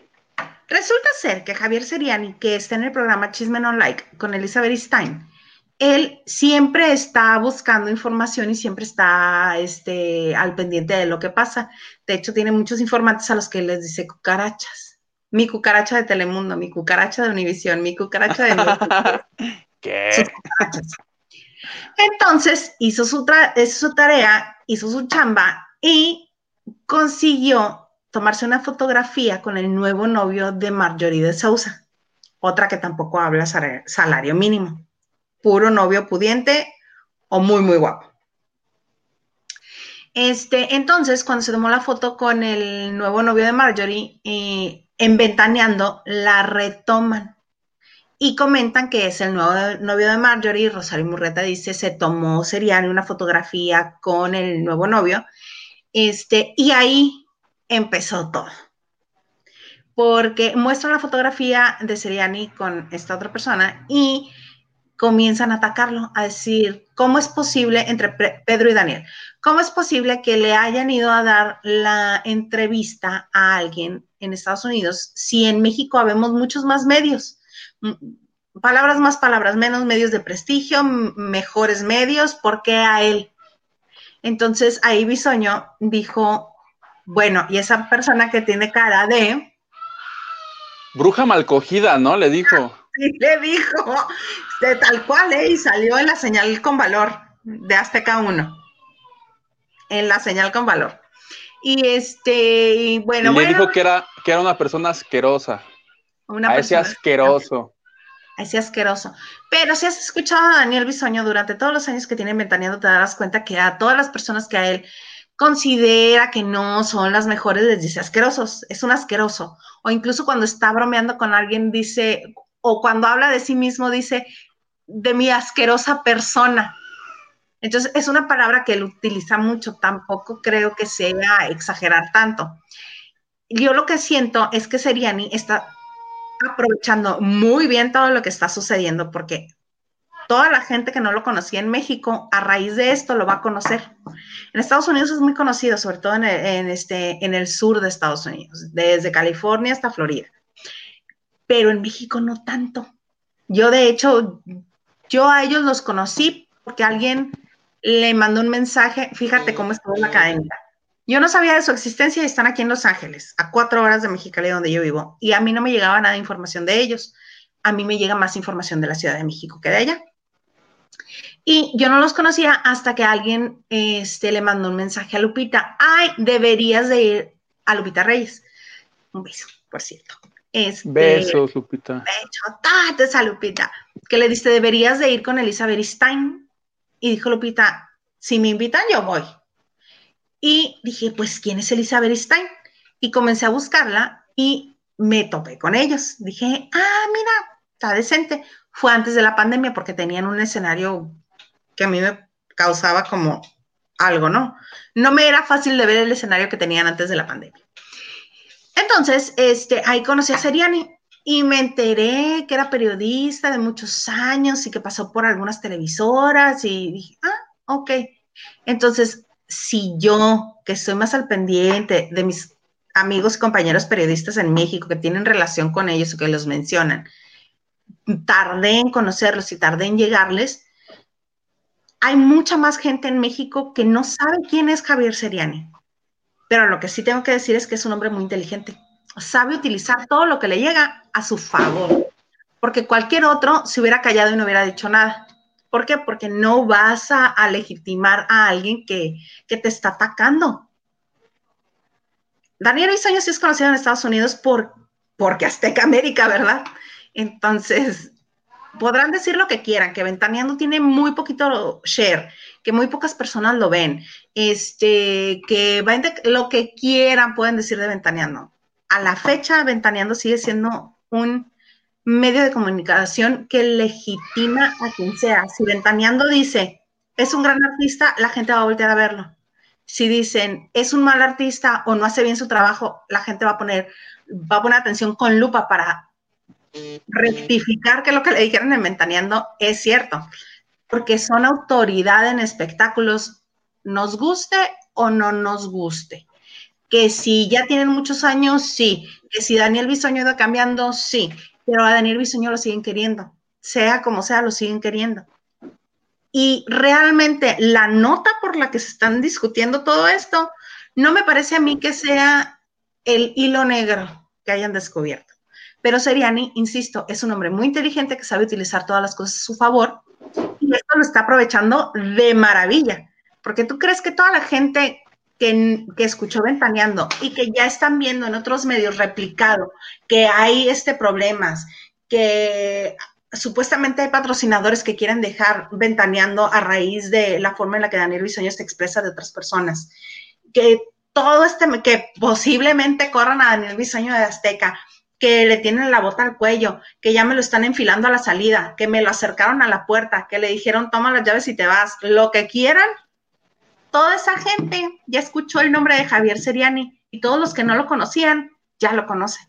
Resulta ser que Javier Seriani, que está en el programa Chisme No Like con Elizabeth Stein, él siempre está buscando información y siempre está este, al pendiente de lo que pasa. De hecho, tiene muchos informantes a los que les dice cucarachas. Mi cucaracha de Telemundo, mi cucaracha de Univisión, mi cucaracha de... ¿Qué? Entonces, hizo su, su tarea, hizo su chamba y consiguió tomarse una fotografía con el nuevo novio de Marjorie de Sousa, otra que tampoco habla salario mínimo puro novio pudiente o muy, muy guapo. Este, entonces, cuando se tomó la foto con el nuevo novio de Marjorie, eh, en Ventaneando, la retoman y comentan que es el nuevo novio de Marjorie. Rosario Murreta dice, se tomó Seriani una fotografía con el nuevo novio. Este, y ahí empezó todo. Porque muestra la fotografía de Seriani con esta otra persona y comienzan a atacarlo, a decir, ¿cómo es posible entre Pedro y Daniel? ¿Cómo es posible que le hayan ido a dar la entrevista a alguien en Estados Unidos si en México habemos muchos más medios? palabras más, palabras menos, medios de prestigio, mejores medios, ¿por qué a él? Entonces ahí Bisoño dijo, bueno, y esa persona que tiene cara de... Bruja malcogida, ¿no? Le dijo. Sí, le dijo, de tal cual, ¿eh? Y salió en la señal con valor de Azteca 1. En la señal con valor. Y este, y bueno. le dijo que era, que era una persona asquerosa. Una a ese asqueroso. A ese asqueroso. Pero si has escuchado a Daniel Bisoño durante todos los años que tiene Ventaneando, te darás cuenta que a todas las personas que a él considera que no son las mejores les dice asquerosos, es un asqueroso. O incluso cuando está bromeando con alguien dice, o cuando habla de sí mismo dice, de mi asquerosa persona. Entonces, es una palabra que él utiliza mucho, tampoco creo que sea exagerar tanto. Yo lo que siento es que Seriani está aprovechando muy bien todo lo que está sucediendo, porque toda la gente que no lo conocía en México, a raíz de esto lo va a conocer. En Estados Unidos es muy conocido, sobre todo en el, este, en el sur de Estados Unidos, desde California hasta Florida. Pero en México no tanto. Yo, de hecho, yo a ellos los conocí porque alguien le mandó un mensaje, fíjate cómo estuvo la academia. Yo no sabía de su existencia y están aquí en Los Ángeles, a cuatro horas de Mexicali, donde yo vivo, y a mí no me llegaba nada información de ellos. A mí me llega más información de la Ciudad de México que de ella. Y yo no los conocía hasta que alguien este, le mandó un mensaje a Lupita. Ay, deberías de ir a Lupita Reyes. Un beso, por cierto. Este, Besos, Lupita. Besos, a Lupita. Que le dice, deberías de ir con Elizabeth Stein y dijo Lupita, si me invitan, yo voy. Y dije, pues, ¿quién es Elizabeth Stein? Y comencé a buscarla y me topé con ellos. Dije, ah, mira, está decente. Fue antes de la pandemia porque tenían un escenario que a mí me causaba como algo, ¿no? No me era fácil de ver el escenario que tenían antes de la pandemia. Entonces, este, ahí conocí a Seriani y me enteré que era periodista de muchos años y que pasó por algunas televisoras y dije, ah, ok. Entonces, si yo, que estoy más al pendiente de mis amigos y compañeros periodistas en México que tienen relación con ellos o que los mencionan, tardé en conocerlos y tardé en llegarles, hay mucha más gente en México que no sabe quién es Javier Seriani. Pero lo que sí tengo que decir es que es un hombre muy inteligente sabe utilizar todo lo que le llega a su favor, porque cualquier otro se hubiera callado y no hubiera dicho nada. ¿Por qué? Porque no vas a, legitimar a alguien que, te está atacando. Daniel Bisoño sí es conocido en Estados Unidos por, porque Azteca América, ¿verdad? Entonces, podrán decir lo que quieran, que Ventaneando tiene muy poquito share, que muy pocas personas lo ven, este, que lo que quieran pueden decir de Ventaneando a la fecha Ventaneando sigue siendo un medio de comunicación que legitima a quien sea. Si Ventaneando dice, es un gran artista, la gente va a voltear a verlo. Si dicen, es un mal artista o no hace bien su trabajo, la gente va a poner, va a poner atención con lupa para rectificar que lo que le dijeron en Ventaneando es cierto. Porque son autoridad en espectáculos, nos guste o no nos guste que si ya tienen muchos años, sí, que si Daniel Bisoño ido cambiando, sí, pero a Daniel Bisoño lo siguen queriendo, sea como sea, lo siguen queriendo. Y realmente la nota por la que se están discutiendo todo esto, no me parece a mí que sea el hilo negro que hayan descubierto. Pero Seriani, insisto, es un hombre muy inteligente que sabe utilizar todas las cosas a su favor y esto lo está aprovechando de maravilla. Porque tú crees que toda la gente que, escuchó Ventaneando y que ya están viendo en otros medios replicado que hay este problemas, que supuestamente hay patrocinadores que quieren dejar Ventaneando a raíz de la forma en la que Daniel Bisoño se expresa de otras personas, que todo este, que posiblemente corran a Daniel Bisoño de Azteca, que le tienen la bota al cuello, que ya me lo están enfilando a la salida, que me lo acercaron a la puerta, que le dijeron toma las llaves y te vas, lo que quieran, toda esa gente ya escuchó el nombre de Javier Seriani y todos los que no lo conocían ya lo conocen.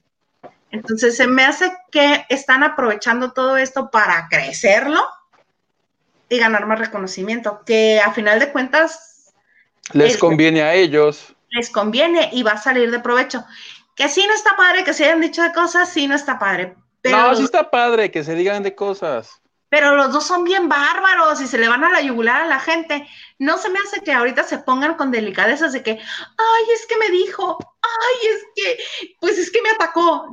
Entonces se me hace que están aprovechando todo esto para crecerlo y ganar más reconocimiento, que a final de cuentas les conviene a ellos. Les conviene y va a salir de provecho. Que sí no está padre que se hayan dicho de cosas, sí no está padre. no, sí está padre que se digan de cosas. Pero los dos son bien bárbaros y se le van a la yugular a la gente. No se me hace que ahorita se pongan con delicadezas de que, ay, es que me dijo, ay, es que, pues es que me atacó.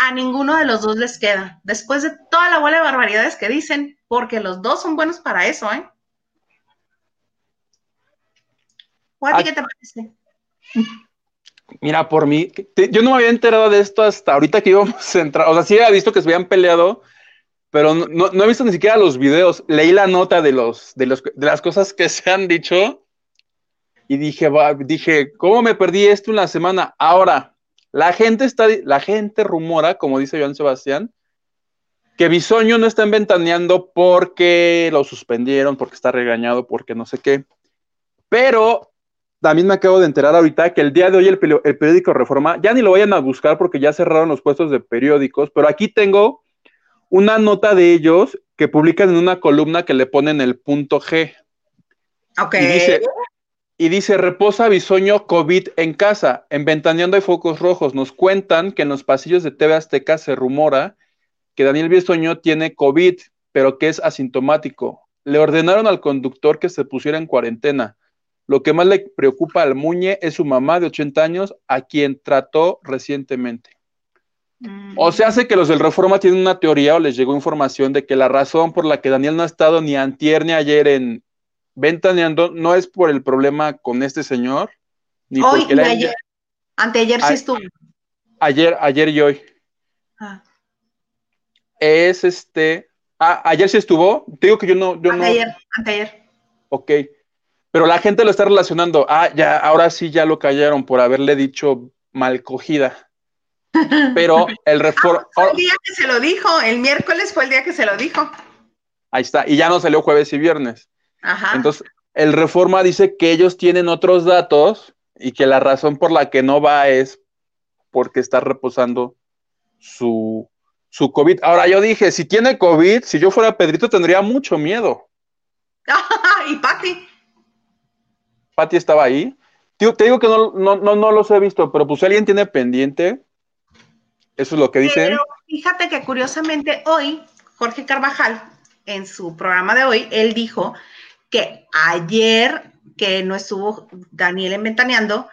a ninguno de los dos les queda. Después de toda la bola de barbaridades que dicen, porque los dos son buenos para eso, ¿eh? ¿O qué te parece? Mira, por mí, yo no me había enterado de esto hasta ahorita que íbamos a entrar. O sea, sí había visto que se habían peleado, pero no, he visto ni siquiera los videos. Leí la nota de, los, de, los, de las cosas que se han dicho y dije, dije, ¿cómo me perdí esto en la semana? Ahora, la gente está, la gente rumora, como dice Joan Sebastián, que Bisoño no está inventaneando porque lo suspendieron, porque está regañado, porque no sé qué. Pero también me acabo de enterar ahorita que el día de hoy el, periódico Reforma, ya ni lo vayan a buscar porque ya cerraron los puestos de periódicos, pero aquí tengo una nota de ellos que publican en una columna que le ponen el punto G. Ok. Y dice, y dice, reposa bisoño COVID en casa. En Ventaneando hay focos rojos. Nos cuentan que en los pasillos de TV Azteca se rumora que Daniel Bisoño tiene COVID, pero que es asintomático. Le ordenaron al conductor que se pusiera en cuarentena. Lo que más le preocupa al Muñe es su mamá de 80 años, a quien trató recientemente. Mm. O se hace que los del Reforma tienen una teoría o les llegó información de que la razón por la que Daniel no ha estado ni antier ni ayer en Ventaneando no es por el problema con este señor, ni hoy porque ayer. Anteayer sí estuvo. Ayer, ayer y hoy. Ah. Es este. Ah, ayer sí estuvo. Te digo que yo no. Yo anteayer, no... anteayer. Ok. Pero la gente lo está relacionando. Ah, ya, ahora sí ya lo callaron por haberle dicho mal cogida. Pero el reforma. Ah, el día que se lo dijo, el miércoles fue el día que se lo dijo. Ahí está, y ya no salió jueves y viernes. Ajá. Entonces, el reforma dice que ellos tienen otros datos y que la razón por la que no va es porque está reposando su, su COVID. Ahora yo dije, si tiene COVID, si yo fuera Pedrito tendría mucho miedo. y Pati. Pati estaba ahí. te digo que no, no, los he visto, pero pues alguien tiene pendiente, eso es lo que dicen. Pero fíjate que curiosamente hoy, Jorge Carvajal, en su programa de hoy, él dijo que ayer que no estuvo Daniel inventaneando,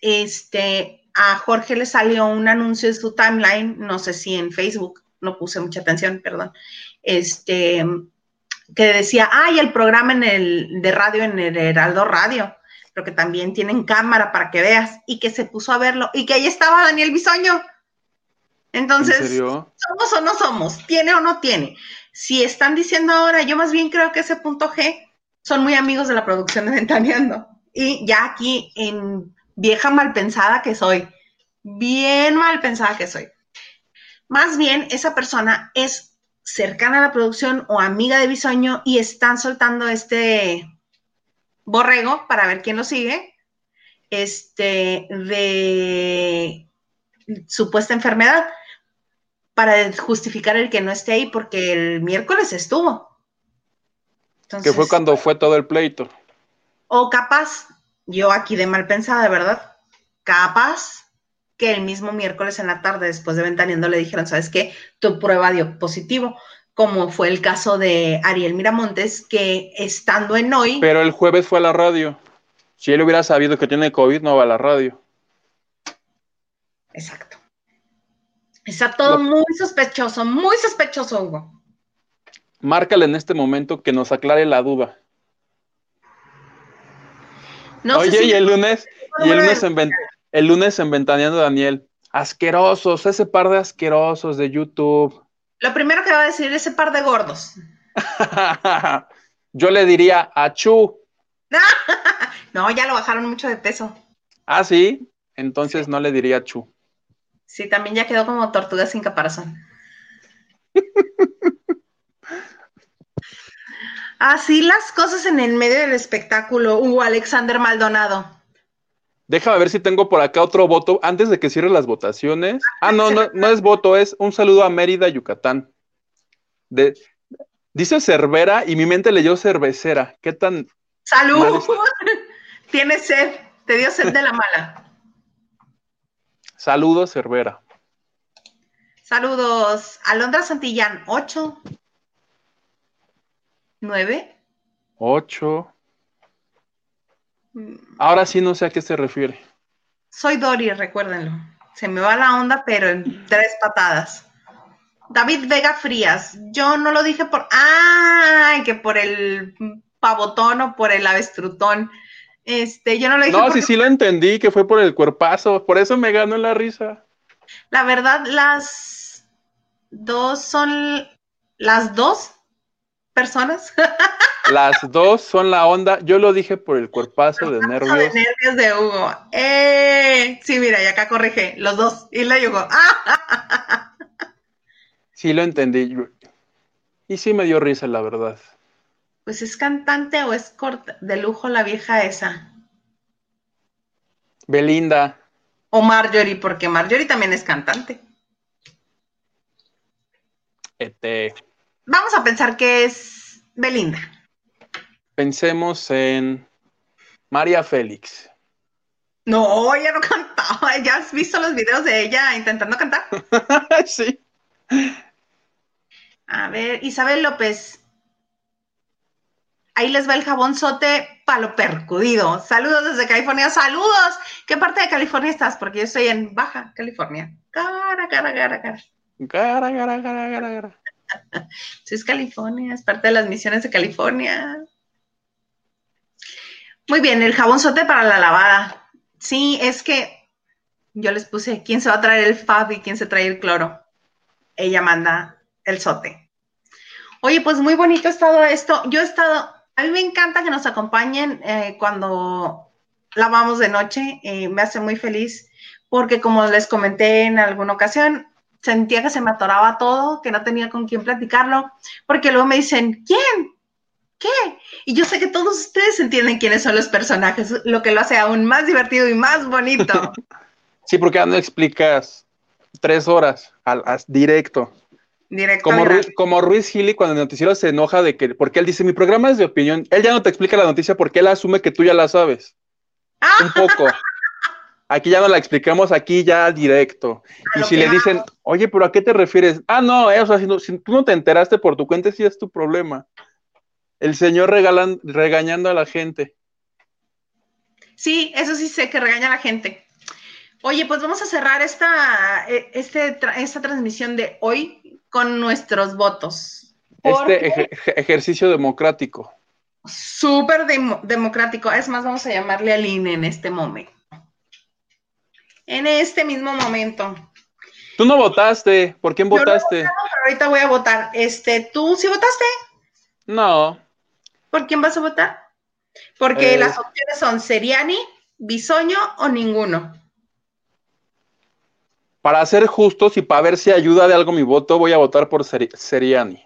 este, a Jorge le salió un anuncio en su timeline, no sé si en Facebook, no puse mucha atención, perdón, este, que decía, ay, el programa en el, de radio en el Heraldo Radio, pero que también tienen cámara para que veas, y que se puso a verlo, y que ahí estaba Daniel Bisoño. Entonces, ¿somos o no somos? ¿Tiene o no tiene? Si están diciendo ahora, yo más bien creo que ese punto G son muy amigos de la producción de Ventaneando. Y ya aquí en vieja mal pensada que soy, bien mal pensada que soy. Más bien, esa persona es cercana a la producción o amiga de Bisoño y están soltando este borrego para ver quién lo sigue, este, de supuesta enfermedad, para justificar el que no esté ahí, porque el miércoles estuvo. que fue cuando fue todo el pleito. O capaz, yo aquí de mal pensada, ¿verdad? Capaz que el mismo miércoles en la tarde, después de ventaneando, le dijeron, ¿sabes qué? Tu prueba dio positivo, como fue el caso de Ariel Miramontes, que estando en hoy... Pero el jueves fue a la radio. Si él hubiera sabido que tiene COVID, no va a la radio. Exacto. Está todo muy sospechoso, muy sospechoso, Hugo. Márcale en este momento que nos aclare la duda. Oye, y el lunes, y el lunes en, el lunes en Ventaneando Daniel. Asquerosos, ese par de asquerosos de YouTube. Lo primero que va a decir ese par de gordos. Yo le diría a Chu. no, ya lo bajaron mucho de peso. Ah, sí. Entonces no le diría Chu. Sí, también ya quedó como tortuga sin caparazón. Así las cosas en el medio del espectáculo. Hugo Alexander Maldonado. Déjame ver si tengo por acá otro voto antes de que cierren las votaciones. Ah, no, no, no es voto, es un saludo a Mérida, Yucatán. De, dice Cervera y mi mente leyó cervecera. ¿Qué tan. ¡Salud! Tienes sed, te dio sed de la mala. Saludos, Cervera. Saludos. Alondra Santillán, 8. 9. 8. Ahora sí no sé a qué se refiere. Soy Dori, recuérdenlo. Se me va la onda, pero en tres patadas. David Vega Frías, yo no lo dije por, ¡ay! Que por el pavotón o por el avestrutón. Este, yo no lo dije. No, sí, sí lo entendí, que fue por el cuerpazo, por eso me ganó la risa. La verdad, las dos son las dos personas. Las dos son la onda. Yo lo dije por el cuerpazo de nervios. De nervios de Hugo. ¡Eh! Sí, mira, y acá corrige. Los dos. Y le Hugo. Sí, lo entendí. Y sí me dio risa, la verdad. Pues es cantante o es corta de lujo la vieja esa. Belinda. O Marjorie, porque Marjorie también es cantante. Este. Vamos a pensar que es Belinda. Pensemos en María Félix. No, ella no cantaba. ¿Ya has visto los videos de ella intentando cantar? sí. A ver, Isabel López. Ahí les va el jabón sote palo percudido. Saludos desde California. Saludos. ¿Qué parte de California estás? Porque yo estoy en Baja California. Cara, cara, cara, cara. Cara, cara, cara, cara, cara. Sí, es California, es parte de las misiones de California. Muy bien, el jabón sote para la lavada. Sí, es que yo les puse quién se va a traer el fab y quién se trae el cloro. Ella manda el sote. Oye, pues muy bonito ha estado esto. Yo he estado, a mí me encanta que nos acompañen eh, cuando lavamos de noche. Eh, me hace muy feliz porque como les comenté en alguna ocasión, sentía que se me atoraba todo, que no tenía con quién platicarlo, porque luego me dicen, ¿quién? ¿Qué? Y yo sé que todos ustedes entienden quiénes son los personajes, lo que lo hace aún más divertido y más bonito. sí, porque no explicas tres horas al, directo. Directo. Como Ruiz, como Ruiz Gili cuando el noticiero se enoja de que, porque él dice, mi programa es de opinión, él ya no te explica la noticia porque él asume que tú ya la sabes. Un poco. Aquí ya no la explicamos, aquí ya directo. y si le dicen, oye, pero ¿a qué te refieres? Ah, no, eso, eh, si, tú no te enteraste por tu cuenta, sí es tu problema. El señor regalan, regañando a la gente. Sí, eso sí sé que regaña a la gente. Oye, pues vamos a cerrar esta, e, este, esta transmisión de hoy con nuestros votos. Este ejercicio democrático. Súper democrático. Es más, vamos a llamarle al INE en este momento en este mismo momento. Tú no votaste, ¿por quién votaste? No pero ahorita voy a votar. Este, ¿tú sí votaste? No. ¿Por quién vas a votar? Porque eh, las opciones son Seriani, Bisoño o ninguno. Para ser justos y para ver si ayuda de algo mi voto, voy a votar por Seriani.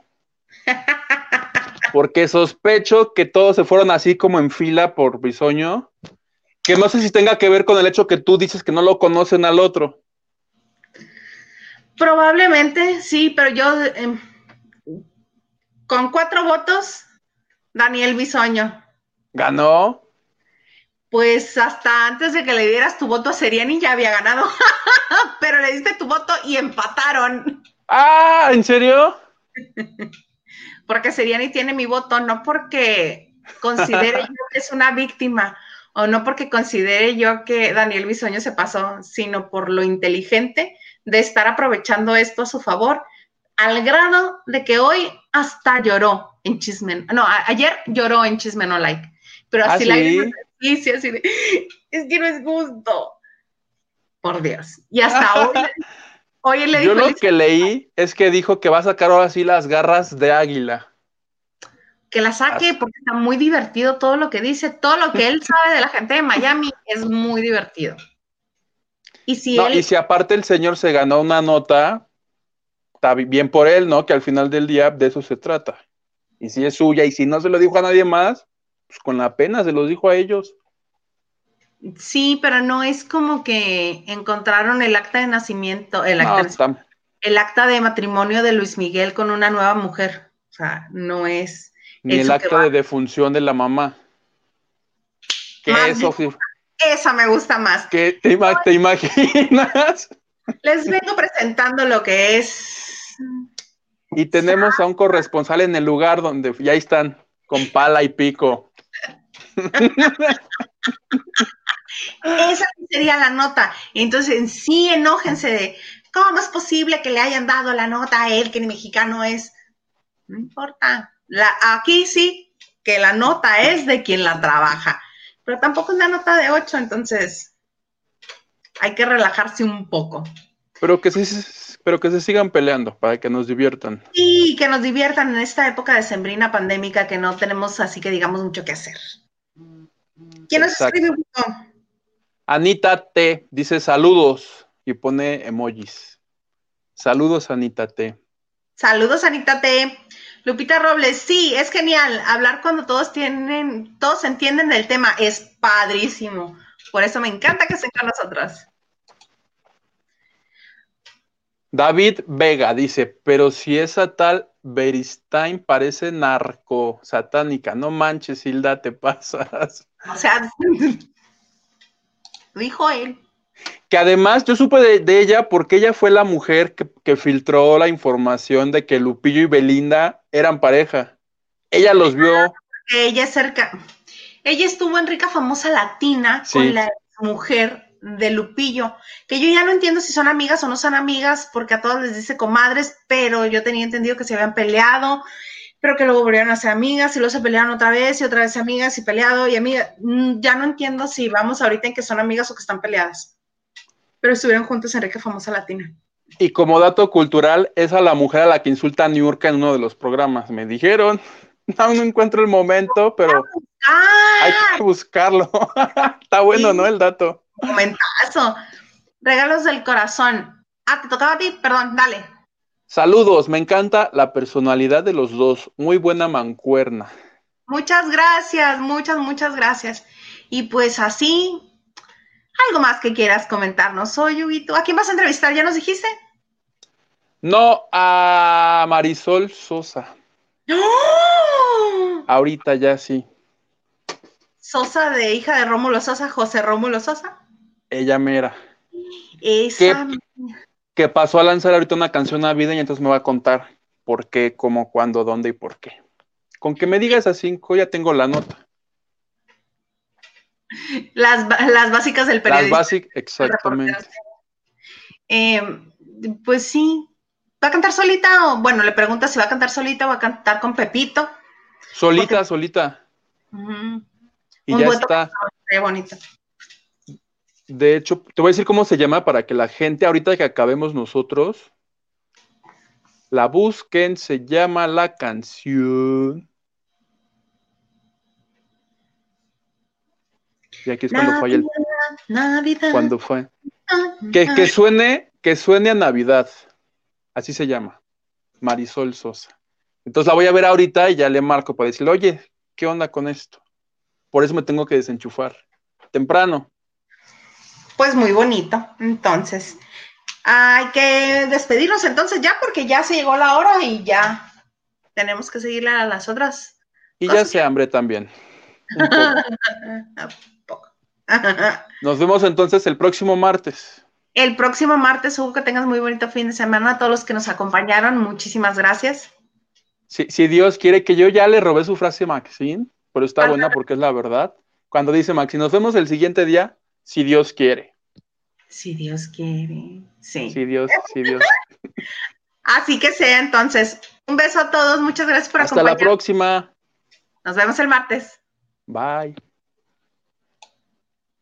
Porque sospecho que todos se fueron así como en fila por Bisoño que no sé si tenga que ver con el hecho que tú dices que no lo conocen al otro. Probablemente, sí, pero yo em, con cuatro votos, Daniel Bisoño. ¿Ganó? Pues hasta antes de que le dieras tu voto a Seriani ya había ganado, pero le diste tu voto y empataron. Ah, ¿en serio? porque Seriani tiene mi voto, no porque considere yo que es una víctima, o no porque considere yo que Daniel Bisoño se pasó, sino por lo inteligente de estar aprovechando esto a su favor, al grado de que hoy hasta lloró en Chismen, no, ayer lloró en Chismen No Like, pero así ¿Ah, la sí, sí, así de, es que no es gusto, por Dios, y hasta hoy, hoy le dijo. Yo lo que leí es que dijo que va a sacar ahora sí las garras de águila que la saque porque está muy divertido todo lo que dice, todo lo que él sabe de la gente de Miami es muy divertido. Y si, y si aparte el señor se ganó una nota, está bien por él, ¿no? Que al final del día de eso se trata. Y si es suya y si no se lo dijo a nadie más, pues con la pena se los dijo a ellos. Sí, pero no es como que encontraron el acta de nacimiento, el acta, el acta de matrimonio de Luis Miguel con una nueva mujer. O sea, no es ni el acta de defunción de la mamá. Que eso Esa me gusta más. ¿Qué te, imaginas? Les vengo presentando lo que es. Y tenemos a un corresponsal en el lugar donde ya están, con pala y pico. Esa sería la nota. Entonces, sí, enójense de cómo es posible que le hayan dado la nota a él, que ni mexicano es. No importa. La, aquí sí, que la nota es de quien la trabaja. Pero tampoco es la nota de 8, entonces hay que relajarse un poco. Pero que se, pero que se sigan peleando para que nos diviertan. Sí, que nos diviertan en esta época de sembrina pandémica que no tenemos así que digamos mucho que hacer. ¿Quién nos escribe? Anita T dice saludos y pone emojis. Saludos, Anita T. Saludos, Anita T. Lupita Robles, sí, es genial. Hablar cuando todos tienen, todos entienden el tema, es padrísimo. Por eso me encanta que estén con nosotros. David Vega dice, pero si esa tal Beristain parece narco satánica, no manches, Hilda, te pasas. O sea, dijo él. Que además yo supe de, ella porque ella fue la mujer que, filtró la información de que Lupillo y Belinda eran pareja. Ella los vio. Ella es cerca. Ella estuvo en Rica Famosa Latina con la mujer de Lupillo, que yo ya no entiendo si son amigas o no son amigas, porque a todos les dice comadres, pero yo tenía entendido que se habían peleado pero que luego volvieron a ser amigas y luego se pelearon otra vez y otra vez amigas y peleado y amigas. Mm, ya no entiendo si vamos ahorita en que son amigas o que están peleadas. Pero estuvieron juntos en Rica Famosa Latina. Y como dato cultural, es a la mujer a la que insulta a Niurka en uno de los programas. Me dijeron, no, no encuentro el momento, pero hay que buscarlo. Está bueno, ¿no? El dato. Momentazo. Regalos del corazón. Ah, te tocaba a ti, perdón, dale. Saludos, me encanta la personalidad de los dos, muy buena mancuerna. Muchas gracias, muchas, muchas gracias. Y pues así, algo más que quieras comentarnos hoy, Huguito. ¿A quién vas a entrevistar? ¿Ya nos dijiste? No, a Marisol Sosa. ¡Oh! Ahorita ya sí. Sosa de hija de Rómulo Sosa, José Rómulo Sosa. Ella mera. Esa que pasó a lanzar ahorita una canción navideña, entonces me va a contar por qué, cómo, cuándo, dónde y por qué. Con que me digas a cinco ya tengo la nota. Las, básicas del periodismo. Las básicas, exactamente. Eh, pues sí. ¿Va a cantar solita o, bueno, le pregunta si va a cantar solita o va a cantar con Pepito? Solita, solita. Y ya está. Qué bonito. De hecho, te voy a decir cómo se llama para que la gente, ahorita que acabemos nosotros, la busquen. Se llama la canción. Y aquí es cuando falla el. Navidad. Cuando fue. Que, que, suene, que suene a Navidad. Así se llama. Marisol Sosa. Entonces la voy a ver ahorita y ya le marco para decirle, oye, ¿qué onda con esto? Por eso me tengo que desenchufar. Temprano pues muy bonito. Entonces, hay que despedirnos entonces ya porque ya se llegó la hora y ya tenemos que seguirle a las otras. Y ya se hambre también. Nos vemos entonces el próximo martes. El próximo martes, Hugo, que tengas muy bonito fin de semana. A todos los que nos acompañaron, muchísimas gracias. Si, si Dios quiere que yo ya le robé su frase a Maxine, pero está buena porque es la verdad. Cuando dice Maxine, nos vemos el siguiente día, si Dios quiere. Si Dios quiere. Sí. Si Dios, si Dios. Así que sea entonces. Un beso a todos. Muchas gracias por acompañarnos. Hasta la próxima. Nos vemos el martes. Bye.